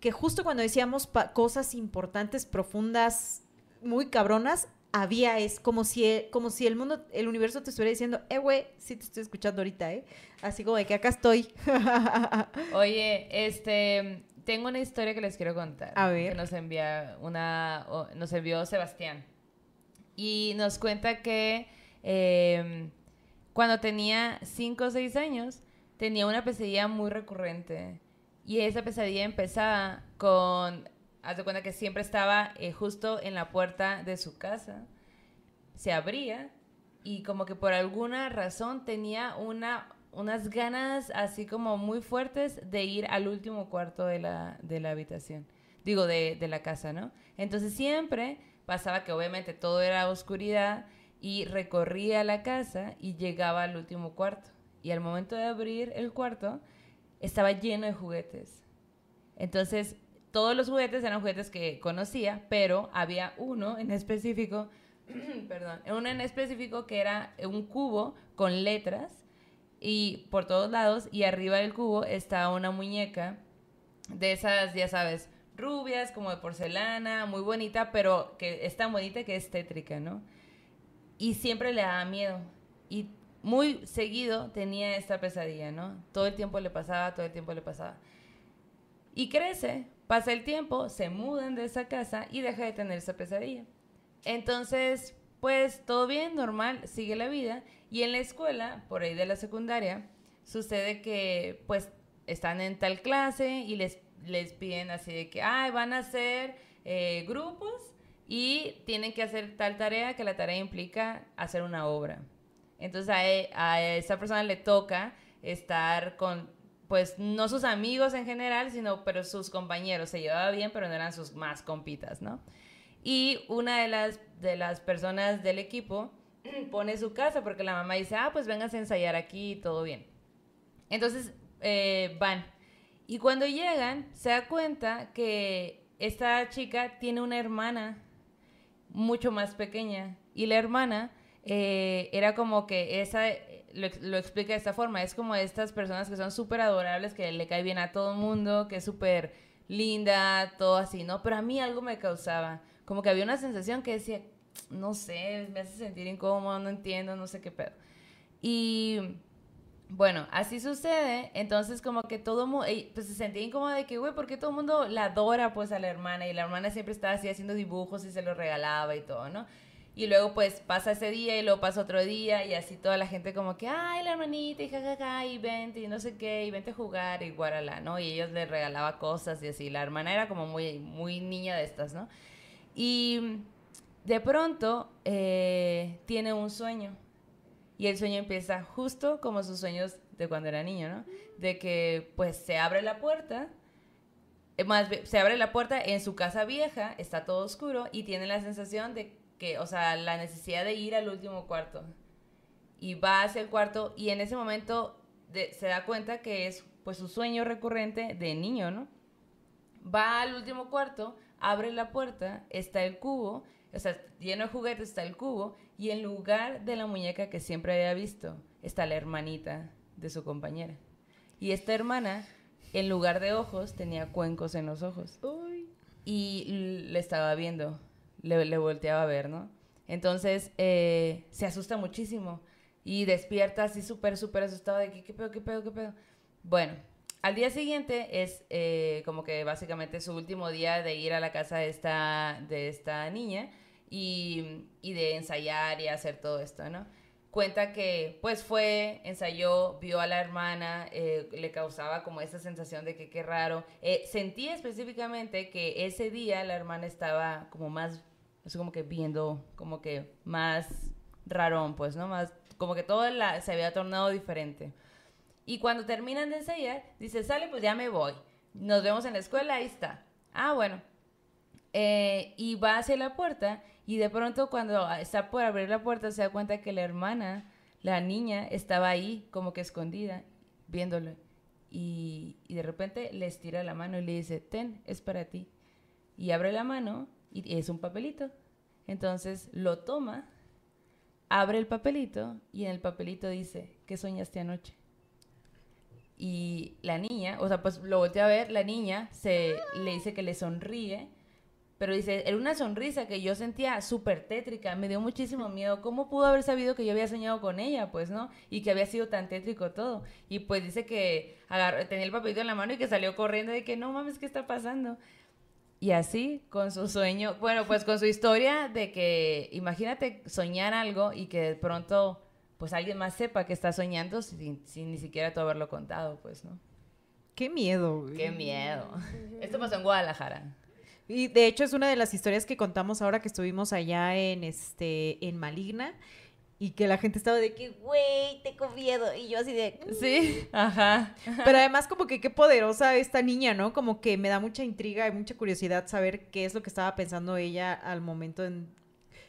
Que justo cuando decíamos cosas importantes, profundas, muy cabronas, había es como si el, como si el mundo, el universo te estuviera diciendo, eh, güey, sí te estoy escuchando ahorita, ¿eh? Así como de que acá estoy. Oye, este, tengo una historia que les quiero contar. A ver. Que nos envía una, nos envió Sebastián. Y nos cuenta que eh, cuando tenía 5 o 6 años, tenía una pesadilla muy recurrente. Y esa pesadilla empezaba con, haz de cuenta que siempre estaba eh, justo en la puerta de su casa. Se abría y como que por alguna razón tenía una, unas ganas así como muy fuertes de ir al último cuarto de la, de la habitación, digo, de, de la casa, ¿no? Entonces siempre pasaba que obviamente todo era oscuridad y recorría la casa y llegaba al último cuarto. Y al momento de abrir el cuarto, estaba lleno de juguetes. Entonces, todos los juguetes eran juguetes que conocía, pero había uno en específico perdón, una en específico que era un cubo con letras y por todos lados y arriba del cubo está una muñeca de esas, ya sabes, rubias, como de porcelana, muy bonita, pero que es tan bonita que es tétrica, ¿no? Y siempre le daba miedo. Muy seguido tenía esta pesadilla, ¿no? Todo el tiempo le pasaba, todo el tiempo le pasaba. Y crece, pasa el tiempo, se mudan de esa casa y deja de tener esa pesadilla. Entonces, pues todo bien, normal, sigue la vida. Y en la escuela, por ahí de la secundaria, sucede que pues están en tal clase y les, les piden así de que, ay, van a hacer eh, grupos y tienen que hacer tal tarea que la tarea implica hacer una obra. Entonces a, e, a esa persona le toca estar con, pues no sus amigos en general, sino pero sus compañeros. Se llevaba bien, pero no eran sus más compitas, ¿no? Y una de las, de las personas del equipo pone su casa porque la mamá dice, ah, pues vengas a ensayar aquí todo bien. Entonces eh, van. Y cuando llegan, se da cuenta que esta chica tiene una hermana mucho más pequeña. Y la hermana eh, era como que esa, lo, lo, explica de esta forma, es como estas personas que son súper adorables, que le cae bien a todo el mundo, que es súper linda, todo así, ¿no? Pero a mí algo me causaba, como que había una sensación que decía, no sé, me hace sentir incómodo, no entiendo, no sé qué pedo. Y bueno, así sucede, entonces como que todo mundo, pues se sentía incómodo de que, güey, ¿por qué todo el mundo la adora pues a la hermana? Y la hermana siempre estaba así haciendo dibujos y se los regalaba y todo, ¿no? Y luego pues pasa ese día y luego pasa otro día y así toda la gente como que, ay, la hermanita y jajaja y vente y no sé qué y vente a jugar y guarala, ¿no? Y ellos le regalaba cosas y así. La hermana era como muy, muy niña de estas, ¿no? Y de pronto eh, tiene un sueño y el sueño empieza justo como sus sueños de cuando era niño, ¿no? De que pues se abre la puerta, eh, más se abre la puerta en su casa vieja, está todo oscuro y tiene la sensación de que, o sea, la necesidad de ir al último cuarto. Y va hacia el cuarto y en ese momento se da cuenta que es pues su sueño recurrente de niño, ¿no? Va al último cuarto, abre la puerta, está el cubo o sea, lleno de juguetes está el cubo y en lugar de la muñeca que siempre había visto está la hermanita de su compañera. Y esta hermana, en lugar de ojos, tenía cuencos en los ojos. Y le estaba viendo, le, volteaba a ver, ¿no? Entonces eh, se asusta muchísimo y despierta así súper, súper asustado de que, ¿qué pedo, qué pedo, qué pedo? Bueno, al día siguiente es eh, como que básicamente su último día de ir a la casa de esta, de esta niña y, y de ensayar y hacer todo esto, ¿no? Cuenta que pues fue, ensayó, vio a la hermana, eh, le causaba como esa sensación de que qué raro. Eh, sentía específicamente que ese día la hermana estaba como más, como que viendo, como que más rarón, pues, ¿no? Más, como que todo la, se había tornado diferente. Y cuando terminan de ensayar, dice, sale, pues ya me voy. Nos vemos en la escuela, ahí está. Ah, bueno. Eh, y va hacia la puerta y de pronto cuando está por abrir la puerta se da cuenta que la hermana, la niña, estaba ahí como que escondida, viéndolo. Y, de repente le estira la mano y le dice, ten, es para ti. Y abre la mano y es un papelito. Entonces lo toma, abre el papelito y en el papelito dice, ¿qué soñaste anoche? Y la niña, o sea, pues lo volteé a ver, la niña se le dice que le sonríe, pero dice, era una sonrisa que yo sentía súper tétrica, me dio muchísimo miedo. ¿Cómo pudo haber sabido que yo había soñado con ella, pues, no? Y que había sido tan tétrico todo. Y pues dice que agarró, tenía el papelito en la mano y que salió corriendo de que no mames, ¿qué está pasando? Y así, con su sueño, bueno, pues con su historia de que, imagínate soñar algo y que de pronto pues alguien más sepa que está soñando sin, ni siquiera tú haberlo contado, pues, ¿no? Qué miedo, güey. Qué miedo. Esto pasó en Guadalajara. Y de hecho es una de las historias que contamos ahora que estuvimos allá en este en Maligna y que la gente estaba de que, güey, tengo miedo. Y yo así de, sí, ajá. Pero además como que qué poderosa esta niña, ¿no? Como que me da mucha intriga y mucha curiosidad saber qué es lo que estaba pensando ella al momento en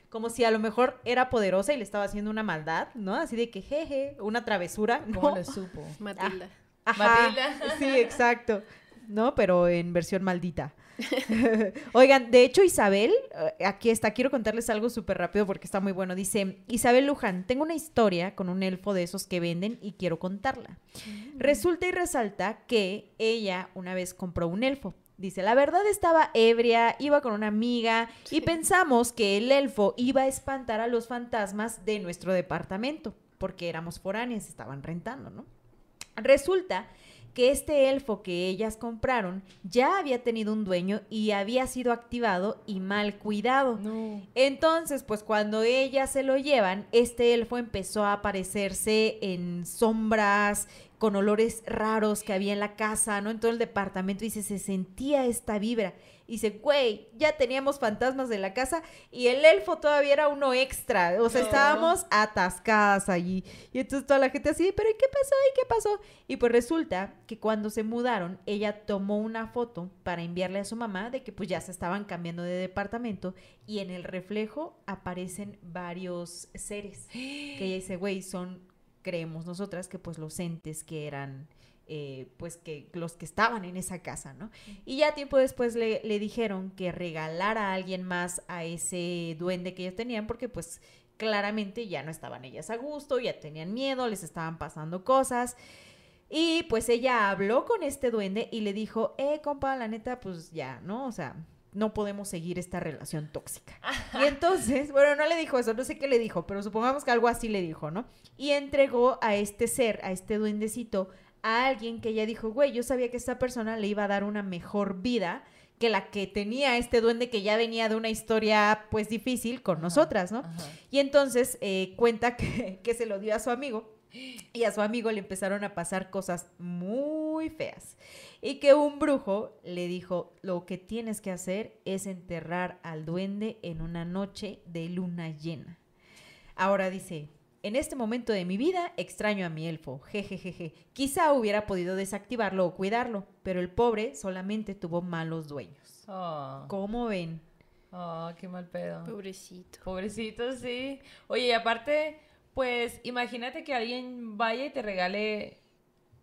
como si a lo mejor era poderosa y le estaba haciendo una maldad, ¿no? Así de que jeje, una travesura. ¿Cómo lo supo? Matilda. Ah, Matilda. Sí, exacto. ¿no? Pero en versión maldita. Oigan, de hecho Isabel, eh, aquí está, quiero contarles algo súper rápido porque está muy bueno. Dice, Isabel Luján, tengo una historia con un elfo de esos que venden y quiero contarla. Mm. Resulta y resalta que ella una vez compró un elfo. Dice, la verdad estaba ebria, iba con una amiga y pensamos que el elfo iba a espantar a los fantasmas de nuestro departamento, porque éramos foráneas, estaban rentando, ¿no? Resulta que este elfo que ellas compraron ya había tenido un dueño y había sido activado y mal cuidado. No. Entonces, pues cuando ellas se lo llevan, este elfo empezó a aparecerse en sombras, con olores raros que había en la casa, ¿no? En todo el departamento, y se, se sentía esta vibra. Y dice, güey, ya teníamos fantasmas de la casa y el elfo todavía era uno extra. O sea, No. estábamos atascadas allí. Y entonces toda la gente así, pero ¿y qué pasó? ¿Y qué pasó? Y pues resulta que cuando se mudaron, ella tomó una foto para enviarle a su mamá de que pues ya se estaban cambiando de departamento y en el reflejo aparecen varios seres. Que ella dice, güey, son, creemos nosotras, que pues los entes que eran, eh, pues que los que estaban en esa casa, ¿no? Y ya tiempo después le, le dijeron que regalara a alguien más a ese duende que ellos tenían porque pues claramente ya no estaban ellas a gusto, ya tenían miedo, les estaban pasando cosas. Y pues ella habló con este duende y le dijo, eh, compa, la neta, pues ya, ¿no? O sea, no podemos seguir esta relación tóxica. Y entonces, bueno, no le dijo eso, no sé qué le dijo, pero supongamos que algo así le dijo, ¿no? Y entregó a este ser, a este duendecito, a alguien que ella dijo, güey, yo sabía que esta persona le iba a dar una mejor vida que la que tenía este duende que ya venía de una historia pues difícil con nosotras, ¿no? Ajá. Y entonces eh, cuenta que, que se lo dio a su amigo y a su amigo le empezaron a pasar cosas muy feas. Y que un brujo le dijo, lo que tienes que hacer es enterrar al duende en una noche de luna llena. Ahora dice, en este momento de mi vida extraño a mi elfo, jejejeje. Quizá hubiera podido desactivarlo o cuidarlo, pero el pobre solamente tuvo malos dueños. Oh, ¿Cómo ven? oh, qué mal pedo. Pobrecito. Pobrecito, sí. Oye, y aparte, pues imagínate que alguien vaya y te regale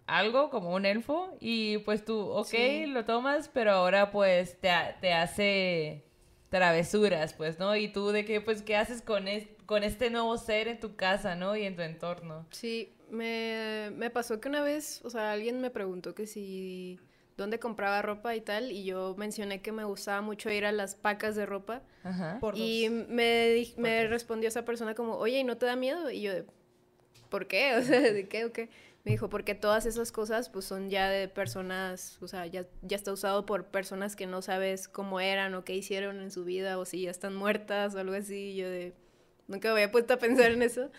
algo como un elfo y pues tú, ok, Sí. lo tomas, pero ahora pues te, te hace travesuras, pues, ¿no? Y tú de qué, pues, ¿qué haces con, es- con este nuevo ser en tu casa, ¿no? Y en tu entorno. Sí, me, me pasó que una vez, o sea, alguien me preguntó que si dónde compraba ropa y tal, y yo mencioné que me gustaba mucho ir a las pacas de ropa, Ajá. Por y me, di- me respondió esa persona como, oye, ¿y no te da miedo? Y yo, de, ¿por qué? O sea, ¿de qué o qué? Me dijo, porque todas esas cosas pues son ya de personas, o sea, ya, ya está usado por personas que no sabes cómo eran o qué hicieron en su vida o si ya están muertas o algo así. Y yo de, nunca me había puesto a pensar en eso.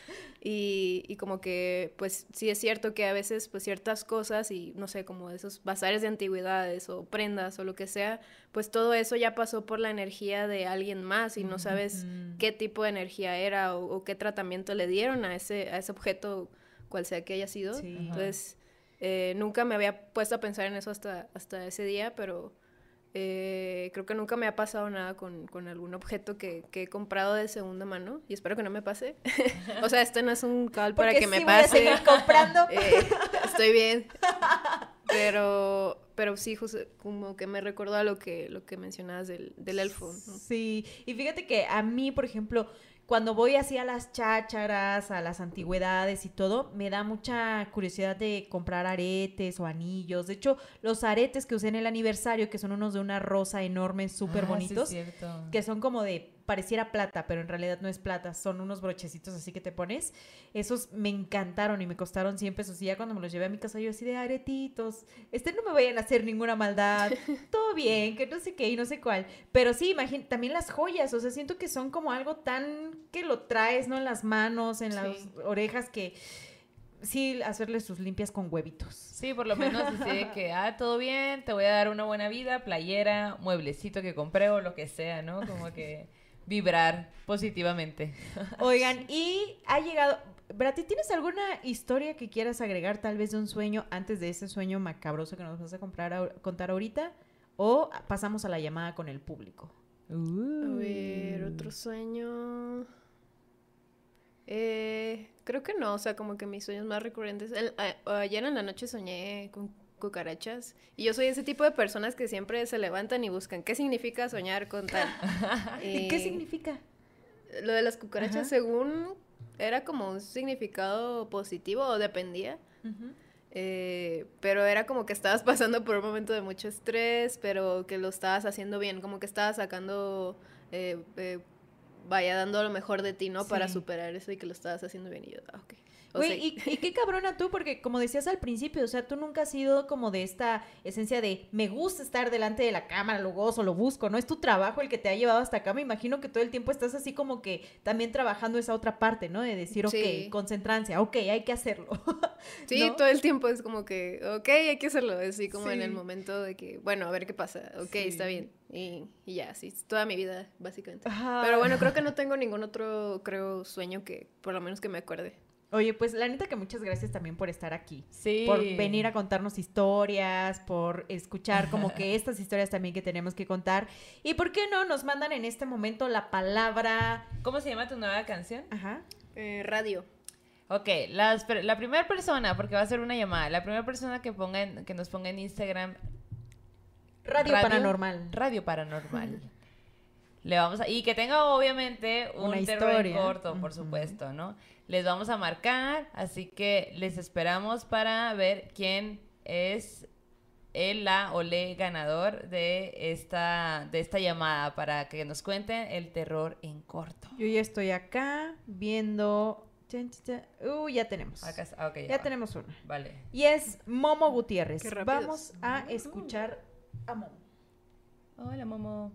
Y, y como que, pues sí es cierto que a veces pues ciertas cosas y no sé, como esos bazares de antigüedades o prendas o lo que sea, pues todo eso ya pasó por la energía de alguien más y no sabes qué tipo de energía era o, o qué tratamiento le dieron a ese, a ese objeto, cual sea que haya sido. Sí. Entonces, eh, nunca me había puesto a pensar en eso hasta, hasta ese día, pero eh, creo que nunca me ha pasado nada con, con algún objeto que, que he comprado de segunda mano y espero que no me pase. o sea, este no es un call para Porque que me sí voy a pase. seguir comprando. Eh, estoy bien. Pero, pero sí, José, como que me recordó a lo que, lo que mencionabas del, del elfo. ¿no? Sí, y fíjate que a mí, por ejemplo, cuando voy así a las chácharas, a las antigüedades y todo, me da mucha curiosidad de comprar aretes o anillos. De hecho, los aretes que usé en el aniversario, que son unos de una rosa enorme, súper Ah, sí, bonitos, cierto. que son como de, pareciera plata, pero en realidad no es plata, son unos brochecitos así que te pones. Esos me encantaron y me costaron 100 pesos. Y ya cuando me los llevé a mi casa, yo así de aretitos, este no me vayan a hacer ninguna maldad, todo bien, que no sé qué y no sé cuál. Pero sí, imagín también las joyas, o sea, siento que son como algo tan que lo traes, ¿no? En las manos, en las Sí. orejas, que sí, hacerle sus limpias con huevitos. Sí, por lo menos así de que, ah, todo bien, te voy a dar una buena vida, playera, mueblecito que compré o lo que sea, ¿no? Como que vibrar positivamente. Oigan, y ha llegado. Brati, ¿tienes alguna historia que quieras agregar, tal vez de un sueño, antes de ese sueño macabroso que nos vas a comprar ahor- contar ahorita? ¿O pasamos a la llamada con el público? A ver, otro sueño. Eh, creo que no, o sea, como que mis sueños más recurrentes. el- a- ayer en la noche soñé con cucarachas. Y yo soy ese tipo de personas que siempre se levantan y buscan qué significa soñar con tal. ¿Y qué significa? Lo de las cucarachas, según era como un significado positivo o dependía. Eh, pero era como que estabas pasando por un momento de mucho estrés, pero que lo estabas haciendo bien, como que estabas sacando, eh, eh, vaya dando lo mejor de ti, ¿no? Para superar eso y que lo estabas haciendo bien. Y yo, ah, ok. Güey, y, qué cabrona tú, porque como decías al principio, o sea, tú nunca has sido como de esta esencia de me gusta estar delante de la cámara, lo gozo, lo busco, ¿no? Es tu trabajo el que te ha llevado hasta acá. Me imagino que todo el tiempo estás así como que también trabajando esa otra parte, ¿no? De decir, ok, concentrancia, ok, hay que hacerlo. sí, todo el tiempo es como que, ok, hay que hacerlo. Así como en el momento de que, bueno, a ver qué pasa, ok, está bien. Y, ya, sí, toda mi vida, básicamente. Pero bueno, creo que no tengo ningún otro, creo, sueño que, por lo menos que me acuerde. Oye, pues la neta que muchas gracias también por estar aquí. Sí. Por venir a contarnos historias, por escuchar como que estas historias también que tenemos que contar. Y por qué no nos mandan en este momento la palabra. ¿Cómo se llama tu nueva canción? Ajá. Eh, radio. Ok, la primera persona, porque va a ser una llamada, la primera persona que, ponga que nos ponga en Instagram. Radio, Paranormal. Radio Paranormal. Le vamos a, y que tenga obviamente un una historia corto, por supuesto, ¿no? Les vamos a marcar, así que les esperamos para ver quién es el, la o le ganador de esta, de esta llamada para que nos cuenten el terror en corto. Yo ya estoy acá viendo... Uh, ya tenemos. Acá, ah, ya, tenemos una. Vale. Y es Momo Gutiérrez. Vamos a escuchar a Momo. Hola, Momo.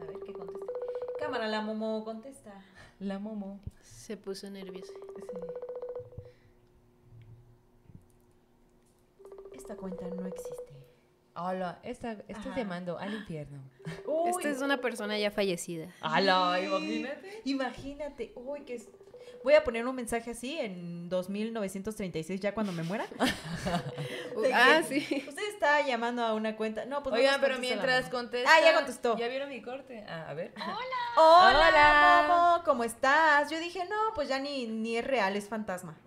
A ver qué contesta. Cámara, la Momo contesta. La Momo. Se puso nerviosa. Esta cuenta no existe. Hola, esta, esta te mando al infierno. esta es una persona ya fallecida. Hola, imagínate. Imagínate. Uy, que es Voy a poner un mensaje así en 2936 ya cuando me muera. ah, sí. Usted está llamando a una cuenta. No, pues Oigan, pero mientras contesta. Ah, ya contestó. ¿Ya vieron mi corte? Ah, a ver. Hola. Hola, Hola. ¿cómo estás? Yo dije, no, pues ya ni, ni es real, es fantasma.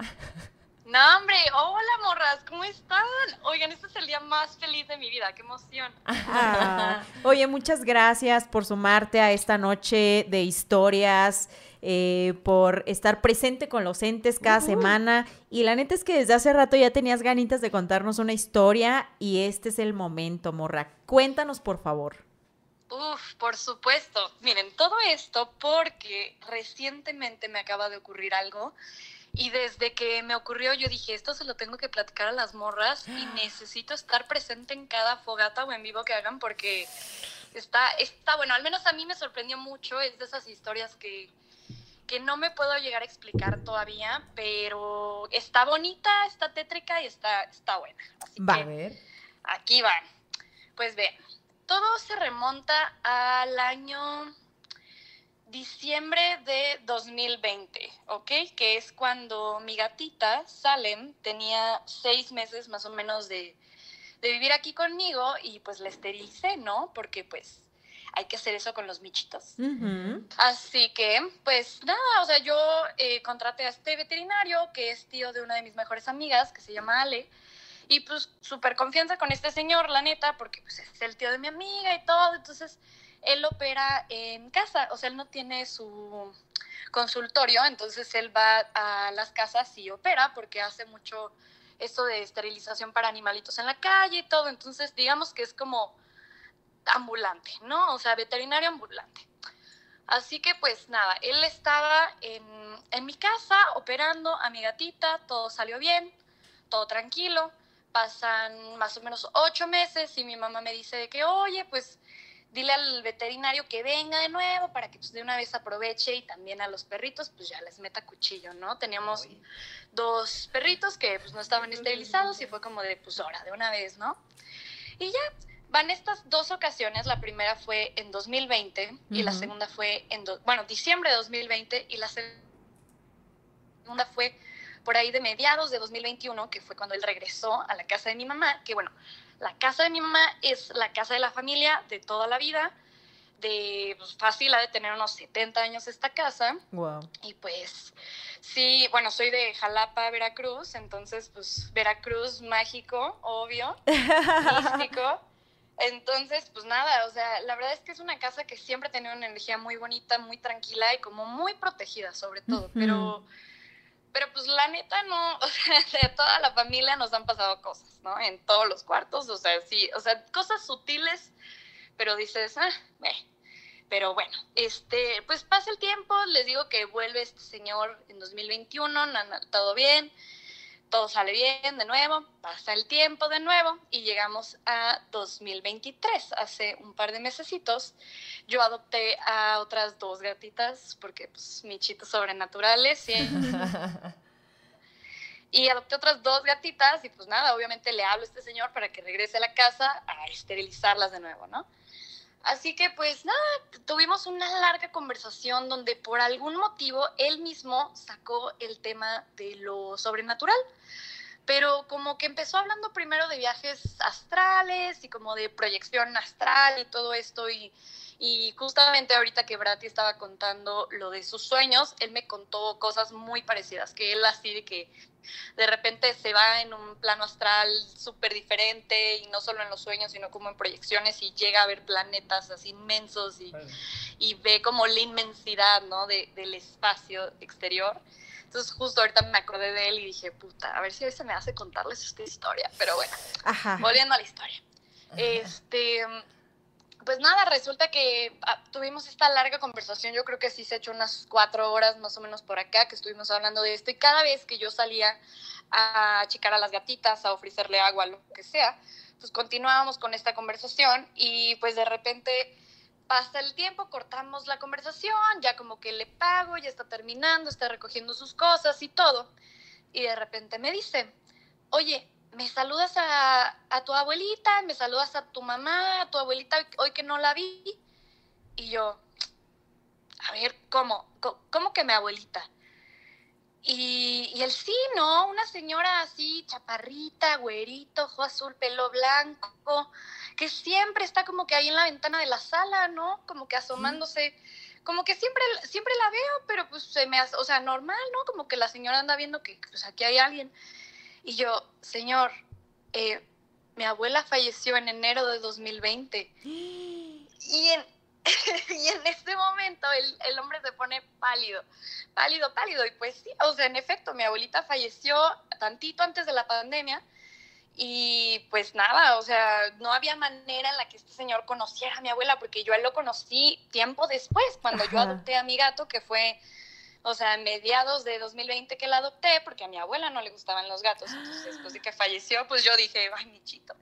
No, hombre, hola morras, ¿cómo están? Oigan, este es el día más feliz de mi vida, qué emoción. Ah, oye, muchas gracias por sumarte a esta noche de historias. Eh, por estar presente con los entes cada semana. Y la neta es que desde hace rato ya tenías ganitas de contarnos una historia y este es el momento, morra. Cuéntanos, por favor. Uf, por supuesto. Miren, todo esto porque recientemente me acaba de ocurrir algo y desde que me ocurrió yo dije, esto se lo tengo que platicar a las morras y necesito estar presente en cada fogata o en vivo que hagan porque está, está bueno, al menos a mí me sorprendió mucho, es de esas historias que que no me puedo llegar a explicar todavía, pero está bonita, está tétrica y está, está buena. Así va. a ver. Aquí va. Pues vean, todo se remonta al año diciembre de 2020, ¿ok? Que es cuando mi gatita, Salem, tenía seis meses más o menos de, de vivir aquí conmigo y pues la esterilicé, ¿no? Porque pues hay que hacer eso con los michitos. Así que, pues nada, o sea, yo eh, contraté a este veterinario que es tío de una de mis mejores amigas, que se llama Ale, y pues súper confianza con este señor, la neta, porque pues es el tío de mi amiga y todo, entonces él opera en casa, o sea, él no tiene su consultorio, entonces él va a las casas y opera porque hace mucho eso de esterilización para animalitos en la calle y todo, entonces digamos que es como ambulante, ¿no? O sea, veterinario ambulante. Así que pues nada, él estaba en, en, mi casa operando a mi gatita, todo salió bien, todo tranquilo. Pasan más o menos ocho meses y mi mamá me dice de que, oye, pues dile al veterinario que venga de nuevo para que pues de una vez aproveche y también a los perritos pues ya les meta cuchillo, ¿no? Teníamos dos perritos que pues no estaban esterilizados y fue como de pues ahora, de una vez, ¿no? Y ya, Van estas dos ocasiones, la primera fue en 2020 y la segunda fue en, bueno, diciembre de 2020 y la segunda fue por ahí de mediados de 2021, que fue cuando él regresó a la casa de mi mamá, que bueno, la casa de mi mamá es la casa de la familia de toda la vida, de pues, fácil, ha de tener unos 70 años esta casa. Wow. Y pues sí, bueno, soy de Jalapa, Veracruz, entonces pues Veracruz mágico, obvio, místico. Entonces, pues nada, o sea, la verdad es que es una casa que siempre ha tenido una energía muy bonita, muy tranquila y como muy protegida sobre todo, Ujú. pero pero pues la neta no, o sea, de toda la familia nos han pasado cosas, ¿no? En todos los cuartos, o sea, sí, o sea, cosas sutiles, pero dices, ah, eh. Pero bueno, este, pues pasa el tiempo, les digo que vuelve este señor en 2021, na- na- todo bien, todo sale bien de nuevo, pasa el tiempo de nuevo y llegamos a 2023, hace un par de mesecitos. Yo adopté a otras dos gatitas porque pues michitos sobrenaturales y, y adopté otras dos gatitas y pues nada, obviamente le hablo a este señor para que regrese a la casa a esterilizarlas de nuevo, ¿no? Así que pues nada, tuvimos una larga conversación donde por algún motivo él mismo sacó el tema de lo sobrenatural. Pero como que empezó hablando primero de viajes astrales y como de proyección astral y todo esto y, y justamente ahorita que Brati estaba contando lo de sus sueños, él me contó cosas muy parecidas, que él así de que de repente se va en un plano astral súper diferente y no solo en los sueños, sino como en proyecciones y llega a ver planetas así inmensos y, y ve como la inmensidad, ¿no? De, del espacio exterior. Entonces justo ahorita me acordé de él y dije, puta, a ver si hoy se me hace contarles esta historia. Pero bueno, Ajá. volviendo a la historia. Este, pues nada, resulta que ah, tuvimos esta larga conversación, yo creo que sí se echó unas cuatro horas más o menos por acá, que estuvimos hablando de esto, y cada vez que yo salía a checar a las gatitas, a ofrecerle agua, lo que sea, pues continuábamos con esta conversación y pues de repente pasa el tiempo, cortamos la conversación, ya como que le pago, ya está terminando, está recogiendo sus cosas y todo, y de repente me dice, oye, me saludas a, a tu abuelita, me saludas a tu mamá, a tu abuelita hoy que no la vi. Y yo, a ver, ¿cómo? ¿Cómo, que mi abuelita? Y, y él sí, ¿no? Una señora así, chaparrita, güerito, ojo azul, pelo blanco, que siempre está como que ahí en la ventana de la sala, ¿no? Como que asomándose. Como que siempre, siempre la veo, pero pues se me hace, o sea, normal, ¿no? Como que la señora anda viendo que pues aquí hay alguien. Y yo, señor, eh, mi abuela falleció en enero de 2020. Y en, y en este momento el, el hombre se pone pálido, pálido, pálido. Y pues sí, o sea, en efecto, mi abuelita falleció tantito antes de la pandemia. Y pues nada, o sea, no había manera en la que este señor conociera a mi abuela, porque yo a él lo conocí tiempo después, cuando yo adopté a mi gato, que fue, o sea, mediados de 2020 que la adopté, porque a mi abuela no le gustaban los gatos. Entonces, después de que falleció, pues yo dije, ay, Michito.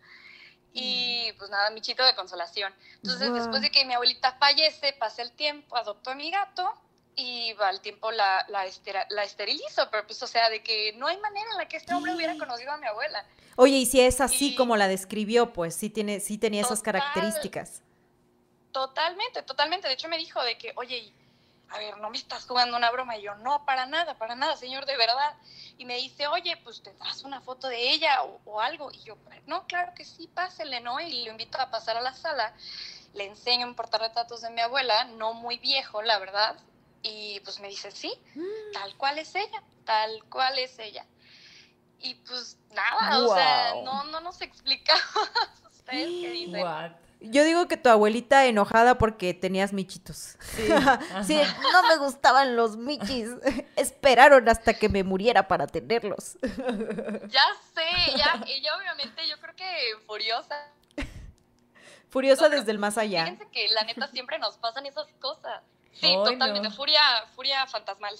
Y pues nada, Michito de consolación. Entonces, Guau. después de que mi abuelita fallece, pasa el tiempo, adopto a mi gato y al tiempo la, la, estera- la esterilizo, pero pues, o sea, de que no hay manera en la que este hombre hubiera conocido a mi abuela. Oye, y si es así Y- como la describió, pues sí tiene, sí tenía esas Total. características. Totalmente, totalmente. De hecho, me dijo de que, oye, a ver, no me estás jugando una broma. Y yo, no, para nada, para nada, señor, de verdad. Y me dice, oye, pues tendrás una foto de ella o, o algo. Y yo, no, claro que sí, pásele, ¿no? Y lo invito a pasar a la sala. Le enseño un portarretratos de mi abuela, no muy viejo, la verdad. Y pues me dice, sí, tal cual es ella, tal cual es ella. Y pues nada, o sea, no, no nos explicamos. ¿Ustedes qué dicen? What? Yo digo que tu abuelita enojada porque tenías michitos. Sí. No me gustaban los michis. Esperaron hasta que me muriera para tenerlos. Ya sé, ya, ella obviamente yo creo que furiosa. Furiosa No, desde el más allá. Fíjense que la neta siempre nos pasan esas cosas. Sí, totalmente. no. Furia, furia fantasmal.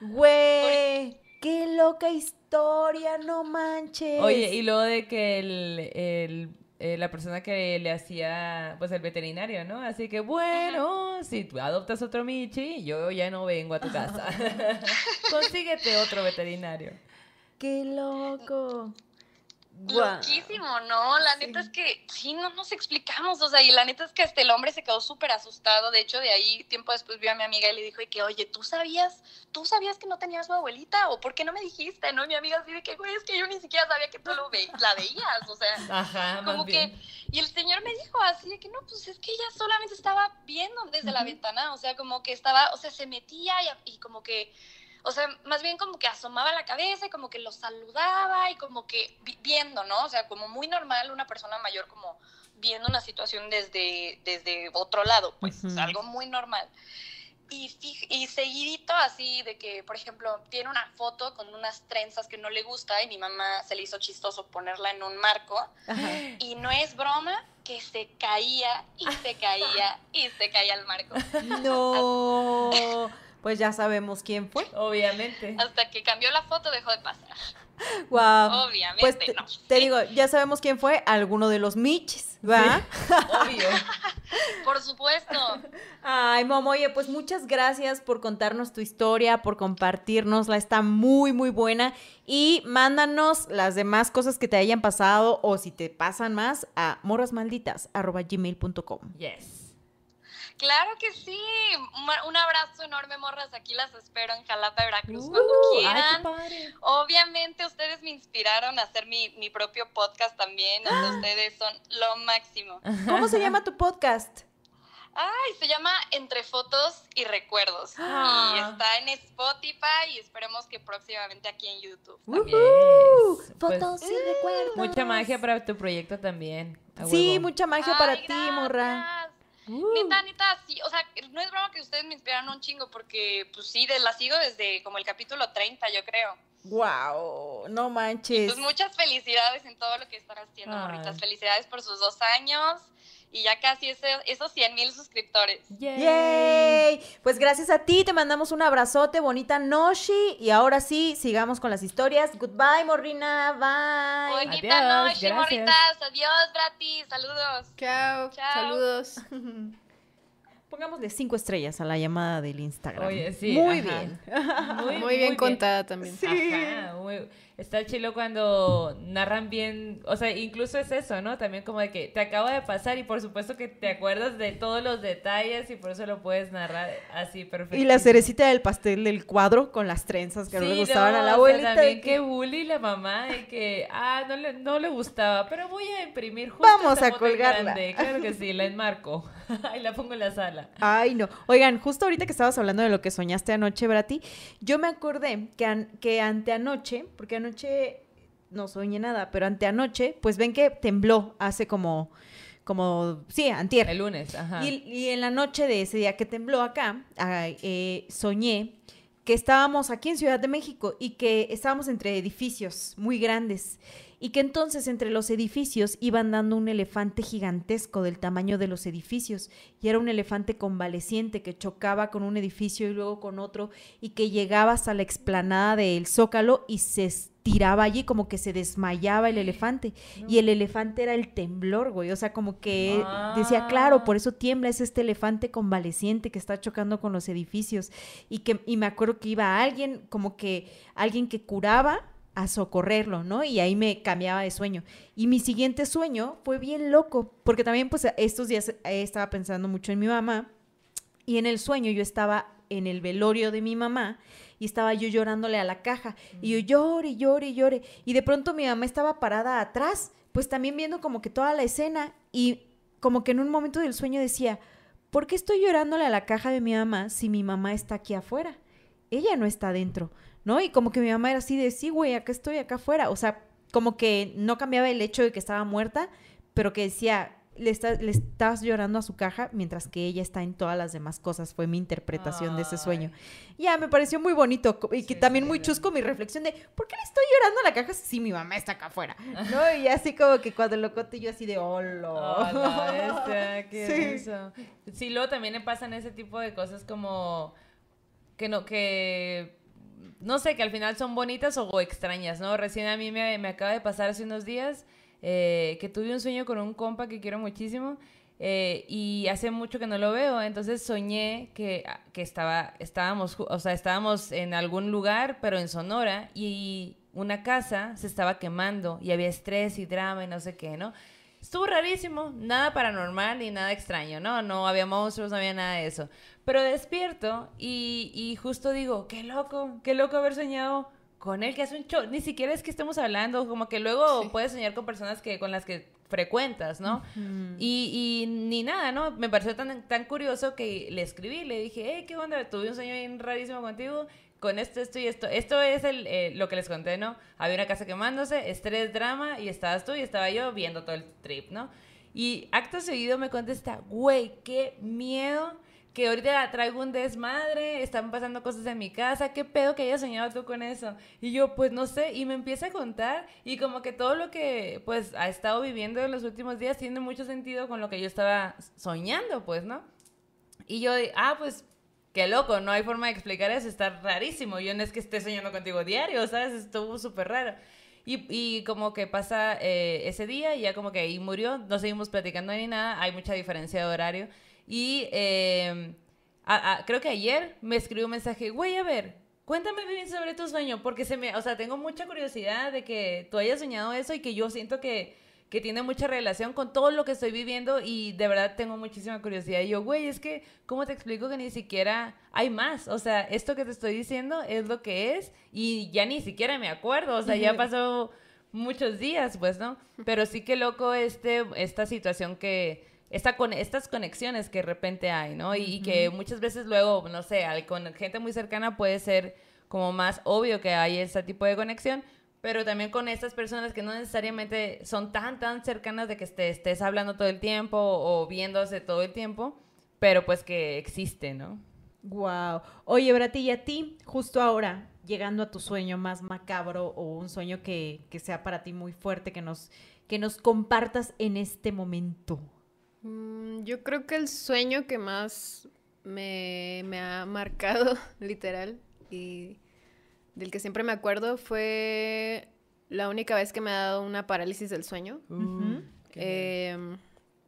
Güey, qué loca historia, no manches. Oye, y luego de que el, el- eh, la persona que le hacía, pues el veterinario, ¿no? Así que bueno, si tú adoptas otro Michi, yo ya no vengo a tu casa. Consíguete otro veterinario. Qué loco. Guau. Loquísimo, ¿no? La neta es que sí, no nos explicamos, o sea, y la neta es que este, el hombre se quedó súper asustado, de hecho, de ahí, tiempo después vio a mi amiga y le dijo, y que, oye, ¿tú sabías, tú sabías que no tenías su abuelita? ¿O por qué no me dijiste? ¿No? Y mi amiga así de que, güey, es que yo ni siquiera sabía que tú lo ve la veías, o sea, Ajá, como bien. que, y el señor me dijo así de que no, pues es que ella solamente estaba viendo desde la ventana, o sea, como que estaba, o sea, se metía y, y como que, o sea, más bien como que asomaba la cabeza y como que los saludaba y como que vi- viendo, ¿no? O sea, como muy normal una persona mayor como viendo una situación desde, desde otro lado, pues, algo muy normal. Y, y seguidito así de que, por ejemplo, tiene una foto con unas trenzas que no le gusta y mi mamá se le hizo chistoso ponerla en un marco Ajá. y no es broma que se caía y se caía y se caía el marco. No. Pues ya sabemos quién fue. Obviamente. Hasta que cambió la foto dejó de pasar. Wow. Obviamente Pues te, no. te Sí, digo, ya sabemos quién fue, alguno de los Michis, ¿va? Obvio. Por supuesto. Ay, Momo, oye, pues muchas gracias por contarnos tu historia, por compartirnosla, está muy, muy buena. Y mándanos las demás cosas que te hayan pasado o si te pasan más a morrasmalditas.gmail.com. Yes. Claro que sí. Un abrazo enorme, morras. Aquí las espero en Jalapa, Veracruz, cuando Uh, Ay, quieran. qué padre. Obviamente ustedes me inspiraron a hacer mi, mi propio podcast también. Sea, ustedes son lo máximo. ¿Cómo se llama tu podcast? Ay, se llama Entre Fotos y Recuerdos. Ah. Y está en Spotify y esperemos que próximamente aquí en YouTube. También. Pues, Fotos y recuerdos. Mucha magia para tu proyecto también. Sí, mucha magia Ay, para ti, morra. Uh. Neta, neta, sí. O sea, no es broma que ustedes me inspiraron un chingo porque, pues sí, de, la sigo desde como el capítulo 30, yo creo. Wow, no manches. Pues muchas felicidades en todo lo que están haciendo, Ay. morritas. Felicidades por sus dos años y ya casi ese, esos 100 mil suscriptores. Yay. ¡Yay! Pues gracias a ti, te mandamos un abrazote, bonita Noshi. Y ahora sí, sigamos con las historias. Goodbye, Morrina. Bye. Bonita Adiós, noche, gracias. morritas. Adiós, Brati. Saludos. Chao. Chao. Saludos. Pongámosle cinco estrellas a la llamada del Instagram. Oye, sí. Muy ajá. bien. Muy, Muy bien contada también. Ajá, muy- está chilo cuando narran bien, o sea, incluso es eso, ¿no? También como de que te acaba de pasar y por supuesto que te acuerdas de todos los detalles y por eso lo puedes narrar así perfecto. Y la cerecita del pastel del cuadro con las trenzas que no le gustaban no, a la o sea, abuelita. también que que- bully la mamá de que, ah, no le, no le gustaba, pero voy a imprimir justo Vamos a colgarla. grande. Claro que sí, la enmarco y la pongo en la sala. Ay, no. Oigan, justo ahorita que estabas hablando de lo que soñaste anoche, Brati, yo me acordé que, an- que anteanoche, porque anoche no soñé nada, pero anteanoche, pues ven que tembló hace como, como, sí, antier. El lunes, ajá. Y, y en la noche de ese día que tembló acá, eh, soñé que estábamos aquí en Ciudad de México y que estábamos entre edificios muy grandes y que entonces entre los edificios iban dando un elefante gigantesco del tamaño de los edificios y era un elefante convaleciente que chocaba con un edificio y luego con otro y que llegaba hasta la explanada del Zócalo y se estiraba allí como que se desmayaba el elefante. y el elefante era el temblor, güey, o sea, como que decía, claro, por eso tiembla, es este elefante convaleciente que está chocando con los edificios y que y me acuerdo que iba alguien como que alguien que curaba a socorrerlo, ¿no? Y ahí me cambiaba de sueño. Y mi siguiente sueño fue bien loco, porque también pues estos días estaba pensando mucho en mi mamá y en el sueño yo estaba en el velorio de mi mamá y estaba yo llorándole a la caja y yo llore, llore, llore y de pronto mi mamá estaba parada atrás, pues también viendo como que toda la escena y como que en un momento del sueño decía, ¿por qué estoy llorándole a la caja de mi mamá si mi mamá está aquí afuera? Ella no está adentro, ¿no? Y como que mi mamá era así de, sí, güey, acá estoy, acá afuera. O sea, como que no cambiaba el hecho de que estaba muerta, pero que decía, le, está- le estás llorando a su caja mientras que ella está en todas las demás cosas. Fue mi interpretación de ese sueño. Ya, me pareció muy bonito y que Sí, también muy chusco mi reflexión de, ¿por qué le estoy llorando a la caja si mi mamá está acá afuera? ¿No? Y así como que cuando lo conté yo así de, hola. Hola, esta, qué Sí. denso. Sí, luego también le pasan ese tipo de cosas como que no, que no sé, que al final son bonitas o extrañas, ¿no? Recién a mí me, me acaba de pasar hace unos días eh, que tuve un sueño con un compa que quiero muchísimo eh, y hace mucho que no lo veo, entonces soñé que, que estaba, estábamos, o sea, estábamos en algún lugar, pero en Sonora y una casa se estaba quemando y había estrés y drama y no sé qué, ¿no? Estuvo rarísimo, nada paranormal ni nada extraño, ¿no? No había monstruos, no había nada de eso. Pero despierto y, y justo digo, qué loco, qué loco haber soñado con él que hace un show. Ni siquiera es que estemos hablando, como que luego puedes soñar con personas que con las que frecuentas, ¿no? y, y, ni nada, ¿no? Me pareció tan, tan curioso que le escribí, le dije, hey, ¿qué onda? Tuve un sueño bien rarísimo contigo con esto, esto y esto. Esto es el, eh, lo que les conté, ¿no? Había una casa quemándose, estrés, drama, y estabas tú y estaba yo viendo todo el trip, ¿no? Y acto seguido me contesta, güey, qué miedo que ahorita traigo un desmadre, están pasando cosas en mi casa, qué pedo que hayas soñado tú con eso. Y yo, pues no sé, y me empieza a contar y como que todo lo que pues ha estado viviendo en los últimos días tiene mucho sentido con lo que yo estaba soñando, pues, ¿no? Y yo, ah, pues qué loco, no hay forma de explicar eso, está rarísimo. Yo no es que esté soñando contigo diario, ¿sabes? Estuvo súper raro. Y, y, como que pasa eh, ese día y ya como que ahí murió, no seguimos platicando ni nada, hay mucha diferencia de horario. Y eh, creo que ayer me escribió un mensaje, güey, a ver, cuéntame bien sobre tu sueño, porque se me, o sea, tengo mucha curiosidad de que tú hayas soñado eso y que yo siento que que tiene mucha relación con todo lo que estoy viviendo y de verdad tengo muchísima curiosidad. Y yo, güey, es que, ¿cómo te explico que ni siquiera hay más? O sea, esto que te estoy diciendo es lo que es y ya ni siquiera me acuerdo, o sea, ya pasó muchos días, pues, ¿no? Pero sí que loco este, esta situación que, esta con, estas conexiones que de repente hay, ¿no? Y, que muchas veces luego, no sé, con gente muy cercana puede ser como más obvio que hay ese tipo de conexión, pero también con estas personas que no necesariamente son tan, tan cercanas de que te estés hablando todo el tiempo o viéndose todo el tiempo, pero pues que existe, ¿no? Wow. Oye, Brati, y a ti, justo ahora, llegando a tu sueño más macabro o un sueño que, que sea para ti muy fuerte, que nos, que nos compartas en este momento. Mm, yo creo que el sueño que más me, me ha marcado, literal, y del que siempre me acuerdo fue la única vez que me ha dado una parálisis del sueño. Em,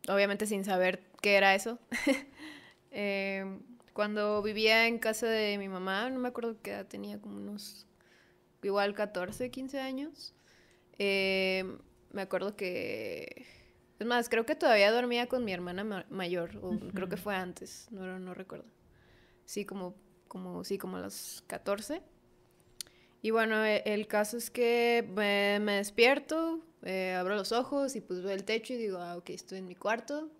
obviamente sin saber qué era eso. Em, cuando vivía en casa de mi mamá, no me acuerdo qué edad tenía, como unos igual 14, 15 años. Em, me acuerdo que... Es más, creo que todavía dormía con mi hermana mayor, o creo que fue antes, no, no recuerdo. Sí, como, como, sí, como a los 14. Y bueno, e, el caso es que me, despierto, eh, abro los ojos y pues veo el techo y digo, ah, ok, estoy en mi cuarto,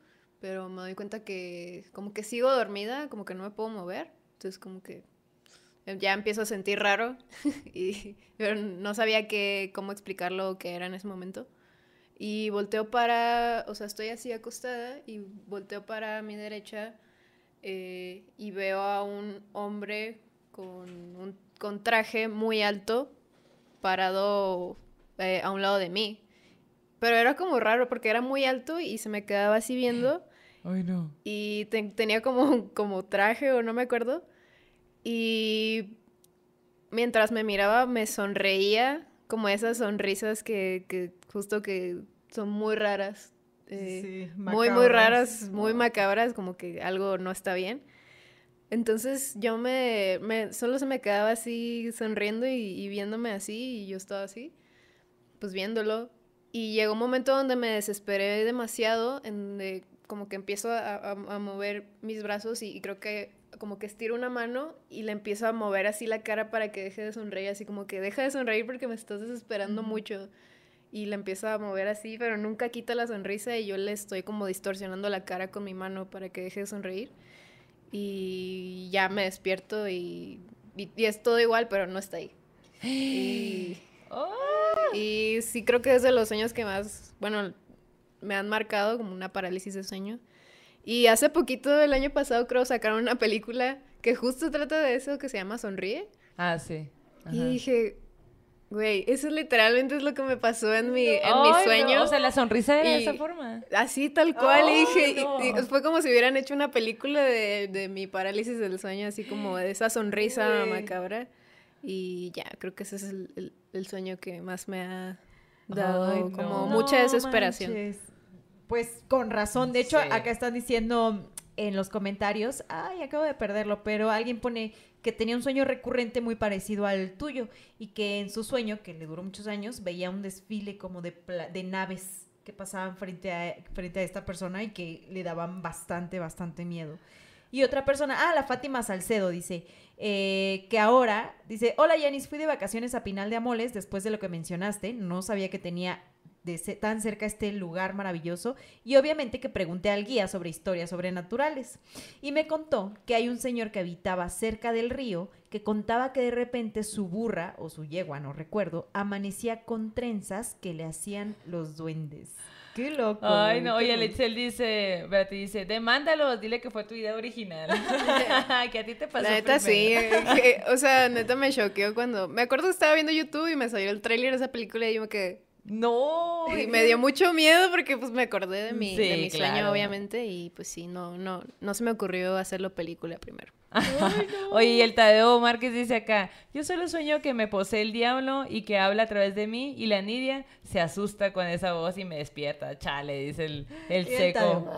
pero me doy cuenta que como que sigo dormida, como que no me puedo mover, entonces como que eh, ya empiezo a sentir raro y pero no sabía qué, cómo explicarlo qué era en ese momento. Y volteo para, o sea, estoy así acostada y volteo para mi derecha eh, y veo a un hombre con un con traje muy alto parado eh, a un lado de mí. Pero era como raro porque era muy alto y se me quedaba así viendo. Ay, no. Y tenía como, como traje o no me acuerdo. Y mientras me miraba me sonreía como esas sonrisas que, que justo que son muy raras. Eh, muy, muy raras, muy macabras, como que algo no está bien. Entonces yo me, me, solo se me quedaba así sonriendo y, viéndome así y yo estaba así, pues viéndolo. Y llegó un momento donde me desesperé demasiado, en de, como que empiezo a, a, mover mis brazos y, creo que como que estiro una mano y le empiezo a mover así la cara para que deje de sonreír, así como que deja de sonreír porque me estás desesperando mucho. Y le empiezo a mover así, pero nunca quita la sonrisa y yo le estoy como distorsionando la cara con mi mano para que deje de sonreír y ya me despierto y, y, es todo igual, pero no está ahí. Y, y sí creo que es de los sueños que más, bueno, me han marcado como una parálisis de sueño. Y hace poquito, el año pasado, creo, sacaron una película que justo trata de eso, que se llama Sonríe. Ah, sí. Y dije, Güey, eso literalmente es lo que me pasó en mi, en mi sueño. O sea, la sonrisa de esa forma. Así, tal cual. y dije, fue como si hubieran hecho una película de, de, mi parálisis del sueño, así como de esa sonrisa macabra. Y ya, creo que ese es el, el, sueño que más me ha dado como mucha desesperación. Pues con razón. De hecho, acá están diciendo en los comentarios, ay, acabo de perderlo, pero alguien pone que tenía un sueño recurrente muy parecido al tuyo y que en su sueño, que le duró muchos años, veía un desfile como de, de naves que pasaban frente a, frente a esta persona y que le daban bastante, bastante miedo. Y otra persona, ah, la Fátima Salcedo, dice, eh, que ahora, dice, hola Yanis, fui de vacaciones a Pinal de Amoles después de lo que mencionaste, no sabía que tenía de tan cerca este lugar maravilloso y obviamente que pregunté al guía sobre historias sobrenaturales y me contó que hay un señor que habitaba cerca del río que contaba que de repente su burra o su yegua, no recuerdo, amanecía con trenzas que le hacían los duendes. Qué loco. Ay, no, oye. Letzel dice, espérate, dice, demándalo, dile que fue tu idea original. que a ti te pasó La neta sí, primero. eh, que- o sea, neta me choqueó cuando... Me acuerdo que estaba viendo YouTube y me salió el tráiler de esa película y yo me quedé... No. Y me dio mucho miedo porque pues me acordé de mi, de mi sueño, claro. obviamente, y pues sí, no, no, no se me ocurrió hacerlo película primero. Oye, y el Tadeo Márquez dice acá, yo solo sueño que me posee el diablo y que habla a través de mí y la Nidia se asusta con esa voz y me despierta. Chale, dice el, el seco.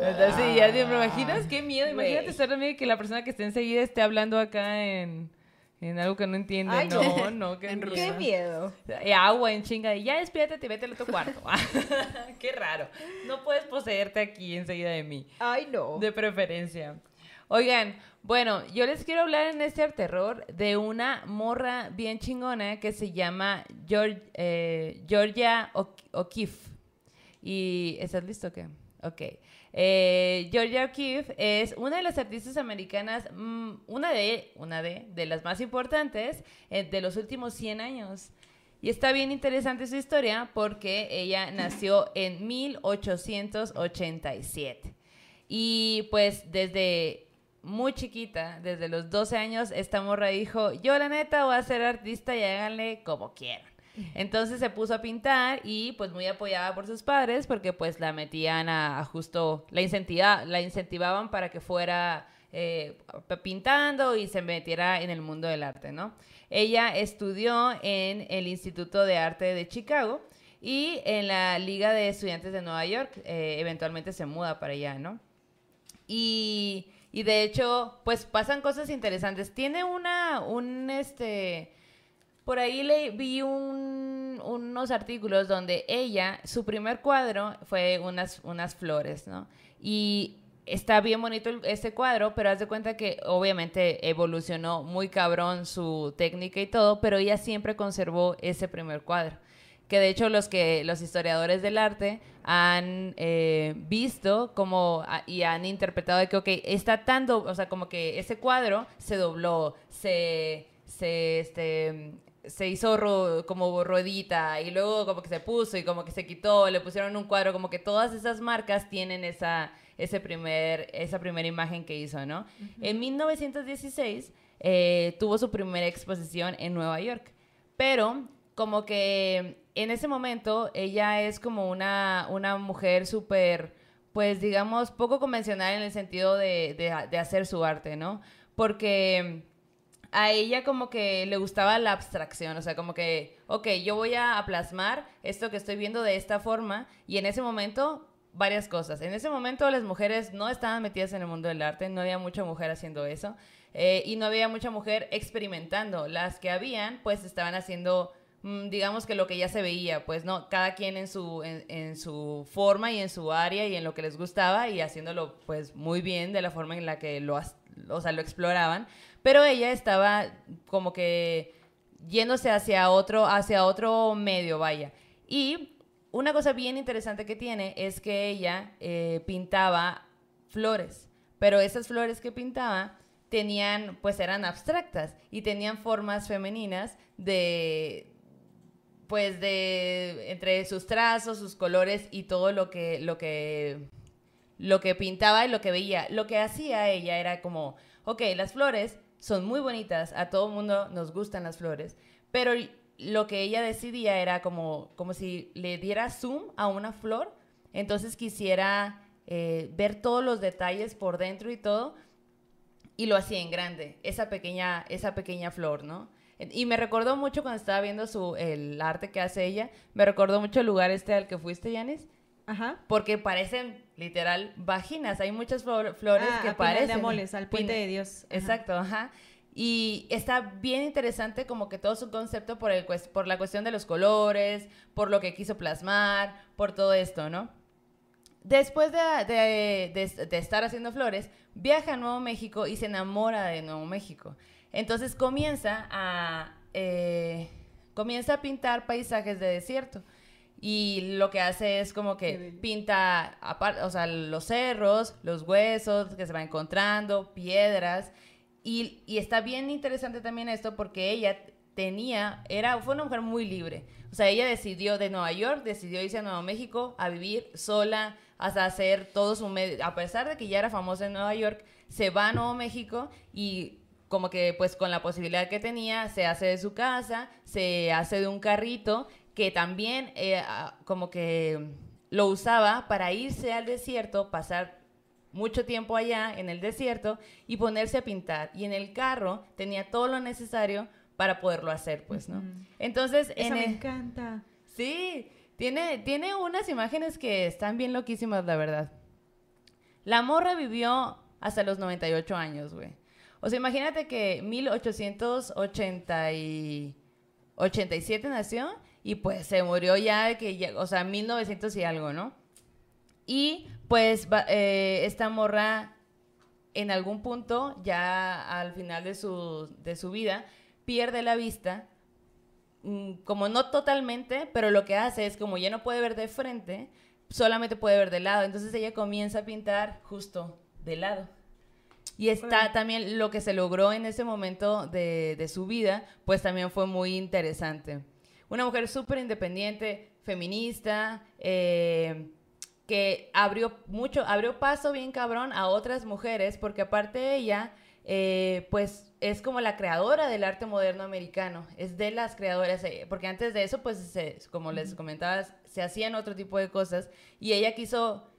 Entonces, sí, ya te imaginas qué miedo. Imagínate estar dormido y que la persona que esté enseguida esté hablando acá en, en algo que no entiende. Ay, no, no. qué. Qué miedo. Y agua en chinga y ya despiértate y vete al otro cuarto. qué raro. No puedes poseerte aquí enseguida de mí. Ay, no. De preferencia. Oigan, bueno, yo les quiero hablar en este terror de una morra bien chingona que se llama Geor- eh, Georgia O- O'Keeffe. ¿Y estás listo o qué? Ok. Eh, Georgia O'Keeffe es una de las artistas americanas, mm, una de, una de, de las más importantes eh, de los últimos 100 años. Y está bien interesante su historia porque ella nació en 1887. Y pues desde muy chiquita, desde los 12 años, esta morra dijo, yo la neta voy a ser artista y háganle como quieran. Entonces se puso a pintar y pues muy apoyada por sus padres porque pues la metían a, justo, la, la incentivaban para que fuera eh, pintando y se metiera en el mundo del arte, ¿no? Ella estudió en el Instituto de Arte de Chicago y en la Liga de Estudiantes de Nueva York. eh, eventualmente se muda para allá, ¿no? Y, y de hecho, pues pasan cosas interesantes. Tiene una, un, este, por ahí le vi un- unos artículos donde ella, su primer cuadro fue unas, unas flores, ¿no? Y está bien bonito este cuadro, pero haz de cuenta que obviamente evolucionó muy cabrón su técnica y todo, pero ella siempre conservó ese primer cuadro. Que de hecho los que los historiadores del arte han eh, visto como y han interpretado de que, ok, está tan, do- o sea, como que ese cuadro se dobló, se, se, este, se hizo ro- como ruedita y luego como que se puso y como que se quitó, le pusieron un cuadro, como que todas esas marcas tienen esa, ese primer, esa primera imagen que hizo, ¿no? En 1916 eh, tuvo su primera exposición en Nueva York, pero como que en ese momento ella es como una, una mujer súper, pues digamos, poco convencional en el sentido de, de- de hacer su arte, ¿no? Porque a ella como que le gustaba la abstracción, o sea, como que, ok, yo voy a plasmar esto que estoy viendo de esta forma y en ese momento varias cosas. En ese momento las mujeres no estaban metidas en el mundo del arte, no había mucha mujer haciendo eso eh, y no había mucha mujer experimentando. Las que habían, pues estaban haciendo, mm, digamos que lo que ya se veía, pues no, cada quien en su, en, su forma y en su área y en lo que les gustaba y haciéndolo pues muy bien de la forma en la que lo, o sea, lo exploraban. Pero ella estaba como que yéndose hacia otro, hacia otro medio, vaya. Y una cosa bien interesante que tiene es que ella eh, pintaba flores, pero esas flores que pintaba tenían, pues eran abstractas y tenían formas femeninas de, pues de, entre sus trazos, sus colores y todo lo que, lo que, lo que pintaba y lo que veía. Lo que hacía ella era como, ok, las flores son muy bonitas, a todo mundo nos gustan las flores, pero lo que ella decidía era como, como si le diera zoom a una flor, entonces quisiera eh, ver todos los detalles por dentro y todo, y lo hacía en grande, esa pequeña, esa pequeña flor, ¿no? Y me recordó mucho cuando estaba viendo su, el arte que hace ella, me recordó mucho el lugar este al que fuiste, Yanis, Ajá. porque parecen literal vaginas, hay muchas flor- flores Ah, que a Pinal parecen. de Amoles, al puente Pin- de Dios. Ajá. Exacto, ajá. Y está bien interesante como que todo su concepto por, el, por la cuestión de los colores, por lo que quiso plasmar, por todo esto, ¿no? Después de, de, de, estar haciendo flores, viaja a Nuevo México y se enamora de Nuevo México. Entonces comienza a, eh, comienza a pintar paisajes de desierto. Y lo que hace es como que pinta o sea, los cerros, los huesos que se va encontrando, piedras. Y, y, está bien interesante también esto porque ella tenía, era, fue una mujer muy libre. O sea, ella decidió de Nueva York, decidió irse a Nuevo México a vivir sola, hasta hacer todo su medio. A pesar de que ya era famosa en Nueva York, se va a Nuevo México y como que pues con la posibilidad que tenía, se hace de su casa, se hace de un carrito que también eh, como que lo usaba para irse al desierto, pasar mucho tiempo allá en el desierto y ponerse a pintar. Y en el carro tenía todo lo necesario para poderlo hacer, pues, ¿no? Entonces, Eso me encanta. Sí, tiene, tiene unas imágenes que están bien loquísimas, la verdad. La morra vivió hasta los 98 años, güey. O sea, imagínate que 1887 nació y pues se murió ya, que o sea, 1900 y algo, ¿no? Y pues eh, esta morra en algún punto, ya al final de su, de su vida, pierde la vista, mm, como no totalmente, pero lo que hace es como ya no puede ver de frente, solamente puede ver de lado. Entonces ella comienza a pintar justo de lado. Y está también lo que se logró en ese momento de, de su vida, pues también fue muy interesante. Una mujer súper independiente, feminista, eh, que abrió mucho, abrió paso bien cabrón a otras mujeres, porque aparte de ella, eh, pues es como la creadora del arte moderno americano, es de las creadoras, eh, porque antes de eso, pues como les comentaba, se hacían otro tipo de cosas y ella quiso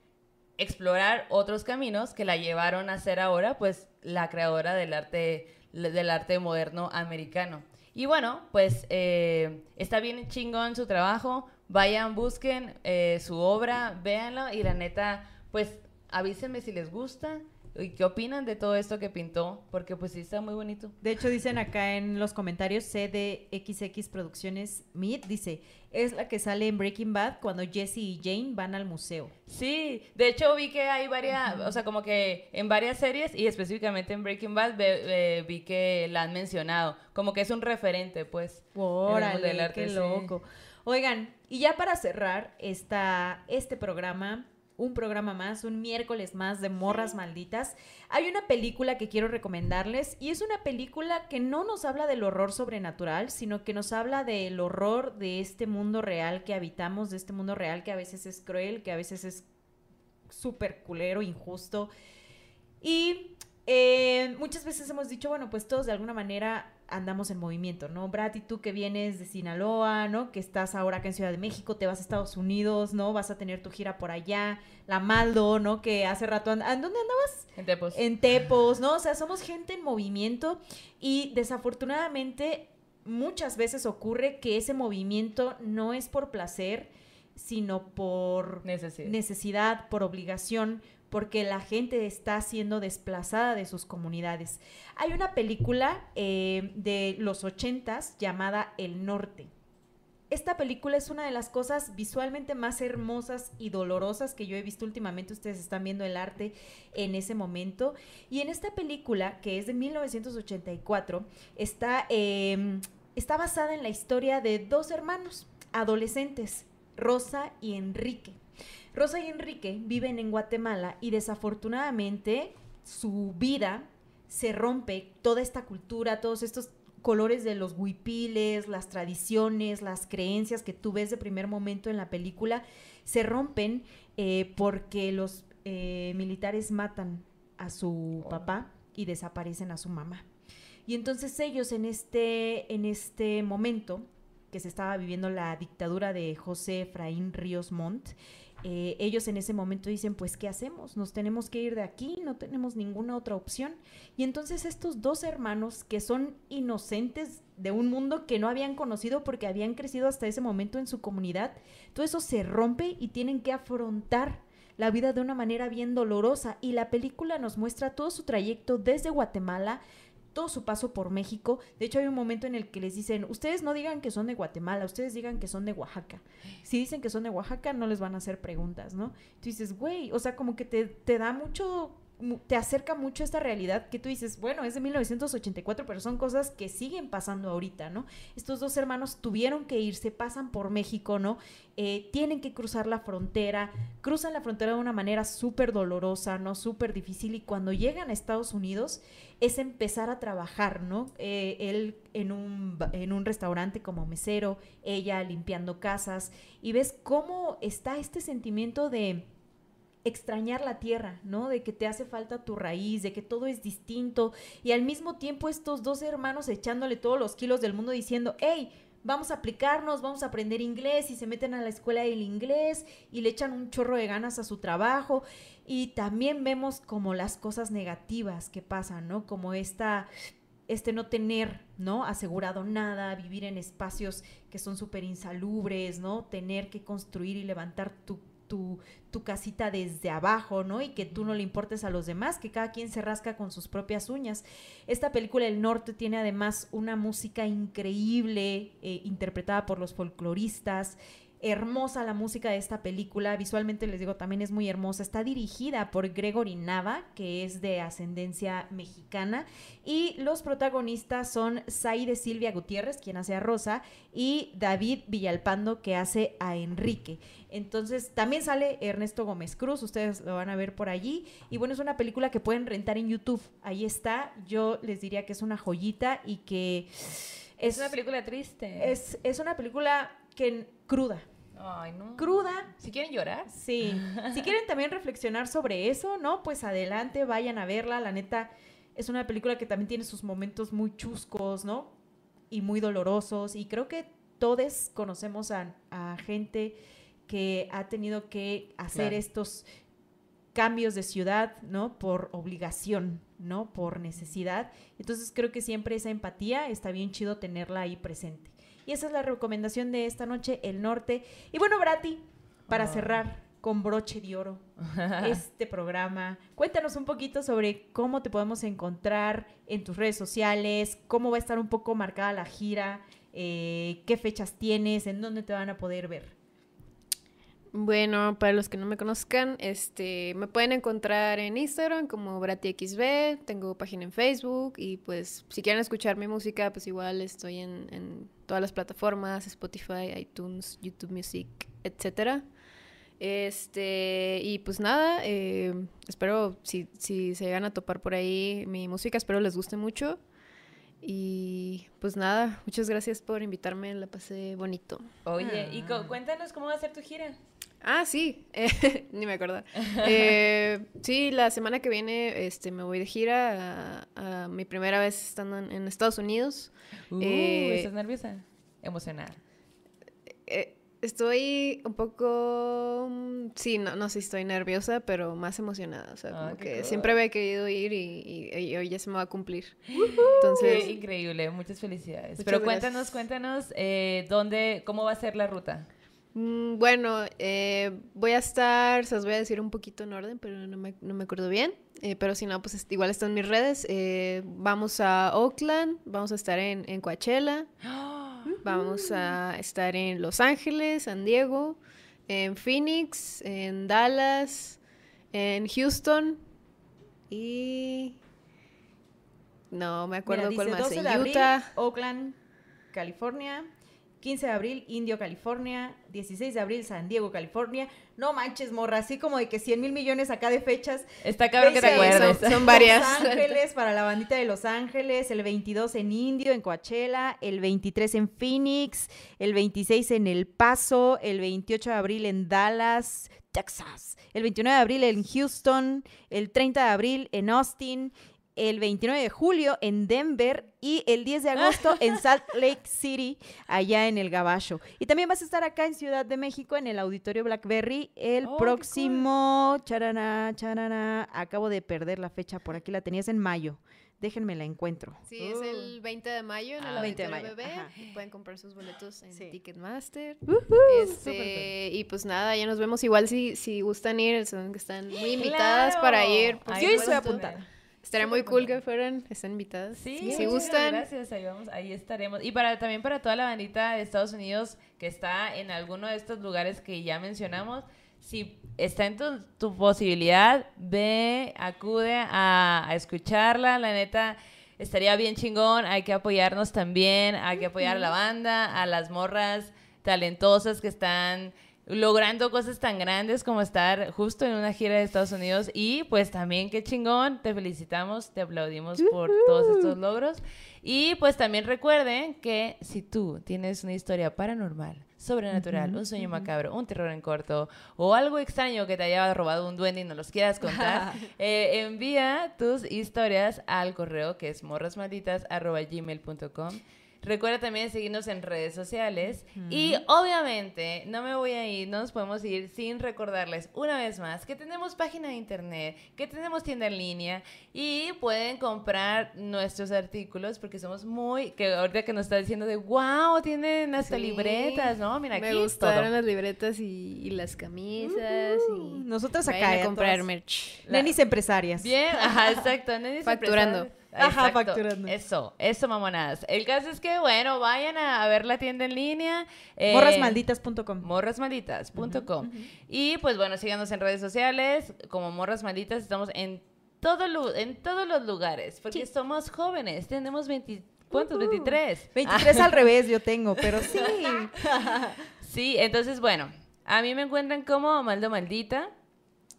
explorar otros caminos que la llevaron a ser ahora, pues, la creadora del arte, del arte moderno americano. Y bueno, pues eh, está bien chingón su trabajo. Vayan, busquen eh, su obra, véanlo y la neta, pues avísenme si les gusta. ¿Y qué opinan de todo esto que pintó? Porque pues sí está muy bonito. De hecho, dicen acá en los comentarios, CDXX Producciones Meet, dice, es la que sale en Breaking Bad cuando Jesse y Jane van al museo. Sí, de hecho vi que hay varias, o sea, como que en varias series y específicamente en Breaking Bad vi que la han mencionado, como que es un referente, pues. Órale, qué loco. Oigan, y ya para cerrar esta, este programa, un programa más, un miércoles más de Morras Malditas. Hay una película que quiero recomendarles y es una película que no nos habla del horror sobrenatural, sino que nos habla del horror de este mundo real que habitamos, de este mundo real que a veces es cruel, que a veces es súper culero, injusto. Y eh, muchas veces hemos dicho, bueno, pues todos de alguna manera andamos en movimiento, ¿no? Brad, y tú que vienes de Sinaloa, ¿no? Que estás ahora acá en Ciudad de México, te vas a Estados Unidos, ¿no? Vas a tener tu gira por allá. La Maldo, ¿no? Que hace rato... ¿En dónde andabas? En Tepos. En Tepos, ¿no? O sea, somos gente en movimiento y desafortunadamente muchas veces ocurre que ese movimiento no es por placer, sino por necesidad, necesidad por obligación, porque la gente está siendo desplazada de sus comunidades. Hay una película eh, de los ochentas llamada El Norte. Esta película es una de las cosas visualmente más hermosas y dolorosas que yo he visto últimamente. Ustedes están viendo el arte en ese momento. Y en esta película, que es de 1984, está, em, está basada en la historia de dos hermanos adolescentes, Rosa y Enrique. Rosa y Enrique viven en Guatemala y desafortunadamente su vida se rompe, toda esta cultura, todos estos colores de los huipiles, las tradiciones, las creencias que tú ves de primer momento en la película, se rompen eh, porque los eh, militares matan a su papá y desaparecen a su mamá. Y entonces ellos en este, en este momento que se estaba viviendo la dictadura de José Efraín Ríos Montt, eh, ellos en ese momento dicen, pues, ¿qué hacemos? Nos tenemos que ir de aquí, no tenemos ninguna otra opción. Y entonces estos dos hermanos que son inocentes de un mundo que no habían conocido porque habían crecido hasta ese momento en su comunidad, todo eso se rompe y tienen que afrontar la vida de una manera bien dolorosa. Y la película nos muestra todo su trayecto desde Guatemala todo su paso por México. De hecho, hay un momento en el que les dicen, ustedes no digan que son de Guatemala, ustedes digan que son de Oaxaca. Si dicen que son de Oaxaca, no les van a hacer preguntas, ¿no? Tú dices, güey, o sea, como que te, te da mucho te acerca mucho a esta realidad que tú dices, bueno, es de 1984, pero son cosas que siguen pasando ahorita, ¿no? Estos dos hermanos tuvieron que irse, pasan por México, ¿no? Eh, tienen que cruzar la frontera, cruzan la frontera de una manera súper dolorosa, ¿no? Súper difícil y cuando llegan a Estados Unidos es empezar a trabajar, ¿no? Eh, él en un, en un restaurante como mesero, ella limpiando casas y ves cómo está este sentimiento de extrañar la tierra, ¿no? De que te hace falta tu raíz, de que todo es distinto y al mismo tiempo estos dos hermanos echándole todos los kilos del mundo diciendo, hey, vamos a aplicarnos, vamos a aprender inglés y se meten a la escuela del inglés y le echan un chorro de ganas a su trabajo y también vemos como las cosas negativas que pasan, ¿no? Como esta este no tener, ¿no? Asegurado nada, vivir en espacios que son súper insalubres, ¿no? Tener que construir y levantar tu tu, casita desde abajo, ¿no? Y que tú no le importes a los demás, que cada quien se rasca con sus propias uñas. Esta película El Norte tiene además una música increíble, eh, interpretada por los folcloristas hermosa la música de esta película, visualmente les digo también es muy hermosa, está dirigida por Gregory Nava, que es de ascendencia mexicana, y los protagonistas son Saide Silvia Gutiérrez, quien hace a Rosa, y David Villalpando, que hace a Enrique. Entonces también sale Ernesto Gómez Cruz, ustedes lo van a ver por allí, y bueno, es una película que pueden rentar en YouTube, ahí está, yo les diría que es una joyita y que... Es, una película triste. Es, es una película que cruda. Ay, no. Cruda. Si quieren llorar. Sí. si quieren también reflexionar sobre eso, ¿no? Pues adelante, vayan a verla. La neta, es una película que también tiene sus momentos muy chuscos, ¿no? Y muy dolorosos. Y creo que todos conocemos a, gente que ha tenido que hacer estos cambios de ciudad, ¿no? Por obligación, ¿no? Por necesidad. Entonces creo que siempre esa empatía está bien chido tenerla ahí presente. Y esa es la recomendación de esta noche, El Norte. Y bueno, Brati, para ah. cerrar con broche de oro este programa, cuéntanos un poquito sobre cómo te podemos encontrar en tus redes sociales, cómo va a estar un poco marcada la gira, eh, qué fechas tienes, en dónde te van a poder ver. Bueno, para los que no me conozcan, este, me pueden encontrar en Instagram como BratiXB, tengo página en Facebook y pues si quieren escuchar mi música, pues igual estoy en, todas las plataformas, Spotify, iTunes, YouTube Music, etcétera. Este, y pues nada, eh, espero si, si se llegan a topar por ahí mi música, espero les guste mucho. Y pues nada, muchas gracias por invitarme, la pasé bonito. Oye, y ah. cuéntanos cómo va a ser tu gira. Ah, sí, ni me acuerdo. Eh, sí, la semana que viene este, me voy de gira a, mi primera vez estando en, Estados Unidos. Uh, eh, ¿Estás nerviosa? Emocionada. Eh, estoy un poco, mm, sí, no, no sé si estoy nerviosa, pero más emocionada. O sea, ah, como que siempre había querido ir y, hoy ya se me va a cumplir. Entonces, increíble, muchas felicidades. pero cuéntanos, cuéntanos, ¿dónde, cómo va a ser la ruta? Mm, bueno, eh, voy a estar, se los voy a decir un poquito en orden, pero no me, no me acuerdo bien. Eh, pero si no, pues igual están mis redes. Eh, vamos a Oakland, vamos a estar en, en Coachella, vamos a estar en Los Ángeles, San Diego, en Phoenix, en Dallas, en Houston y... No me acuerdo cuál más. En Utah. Oakland, California. 15 de abril, Indio, California. 16 de abril, San Diego, California. No manches, morra, así como de que 100 mil millones acá de fechas. Está cabrón que te acuerdes. Son, varias. Los Ángeles, para la bandita de Los Ángeles. El 22 en Indio, en Coachella. El 23 en Phoenix. El 26 en El Paso. El 28 de abril en Dallas, Texas. El 29 de abril en Houston. El 30 de abril en Austin el 29 de julio en Denver y el 10 de agosto en Salt Lake City, allá en el Gabacho. Y también vas a estar acá en Ciudad de México, en el Auditorio Blackberry, el oh, próximo, charana, charana, acabo de perder la fecha, por aquí la tenías en mayo. Déjenme la encuentro. Sí, es el 20 de mayo en el 20 ah, de mayo. Bebé. Pueden comprar sus boletos en Ticketmaster. este, y pues nada, ya nos vemos. Igual si, si gustan ir, son que están muy invitadas para ir. Yo estoy apuntada. Estaría muy cool que fueran, estén invitadas. Sí, si muchas gustan. Gracias, ahí vamos, ahí estaremos. Y para también para toda la bandita de Estados Unidos que está en alguno de estos lugares que ya mencionamos, si está en tu, tu posibilidad, ve, acude a, a escucharla, la neta. Estaría bien chingón, hay que apoyarnos también, hay que apoyar a la banda, a las morras talentosas que están logrando cosas tan grandes como estar justo en una gira de Estados Unidos. Y pues también qué chingón, te felicitamos, te aplaudimos por todos estos logros. Y pues también recuerden que si tú tienes una historia paranormal, sobrenatural, un sueño macabro, un terror en corto o algo extraño que te haya robado un duende y no los quieras contar, eh, envía tus historias al correo que es morrasmalditas.gmail.com Recuerda también seguirnos en redes sociales. Y obviamente, no me voy a ir, no nos podemos ir sin recordarles una vez más que tenemos página de internet, que tenemos tienda en línea y pueden comprar nuestros artículos porque somos muy. que ahorita que nos está diciendo de wow, tienen hasta Sí. libretas, ¿no? Mira, Me aquí gustaron todo. las libretas y, y las camisas. y Nosotros acá. vayan a comprar todas merch. Nenis empresarias. Bien, ajá, exacto. Nenis Facturando. Ajá, Exacto. facturando. Eso, eso, mamonadas. El caso es que, bueno, vayan a, a ver la tienda en línea. eh, Morrasmalditas.com. morrasmalditas.com. Y pues bueno, síganos en redes sociales como Morras Malditas. Estamos en, todo lu- en todos los lugares porque somos jóvenes. Tenemos 20, ¿cuántos? 23. 23 al revés yo tengo, pero sí. Sí, entonces bueno, a mí me encuentran como Maldo Maldita.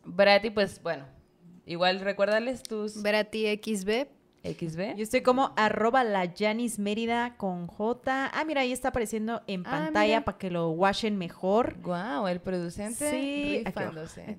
Brati, pues bueno, igual recuérdales tus Verati XB. XB. Yo estoy como arroba la Janis Mérida con J. Ah, mira, ahí está apareciendo en Ah, pantalla para que lo washen mejor. Wow, el producente Sí, rifándose.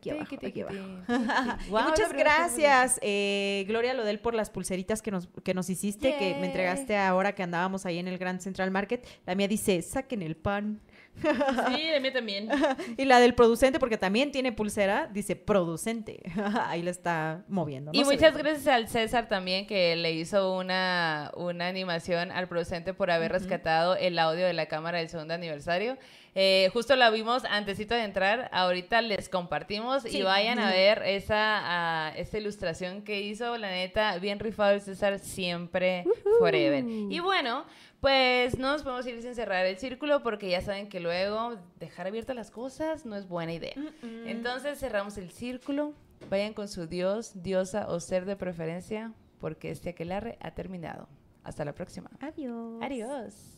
Guau, muchas gracias, eh, Gloria Lodel, por las pulseritas que nos, que nos hiciste, que me entregaste ahora que andábamos ahí en el Grand Central Market. La mía dice, saquen el pan. Sí, de mí también. Y la del producente, porque también tiene pulsera, dice producente. ahí la está moviendo. Y no muchas ve. gracias al César también que le hizo una, una animación al producente por haber rescatado el audio de la cámara del segundo aniversario. Eh, justo la vimos antesito de entrar, ahorita les compartimos y vayan a ver esa, ah, esta ilustración que hizo, la neta, bien rifado el César, siempre, forever. Y bueno, pues no nos podemos ir sin cerrar el círculo porque ya saben que luego dejar abiertas las cosas no es buena idea. Entonces cerramos el círculo. Vayan con su dios, diosa o ser de preferencia porque este aquelarre ha terminado. Hasta la próxima. Adiós. Adiós.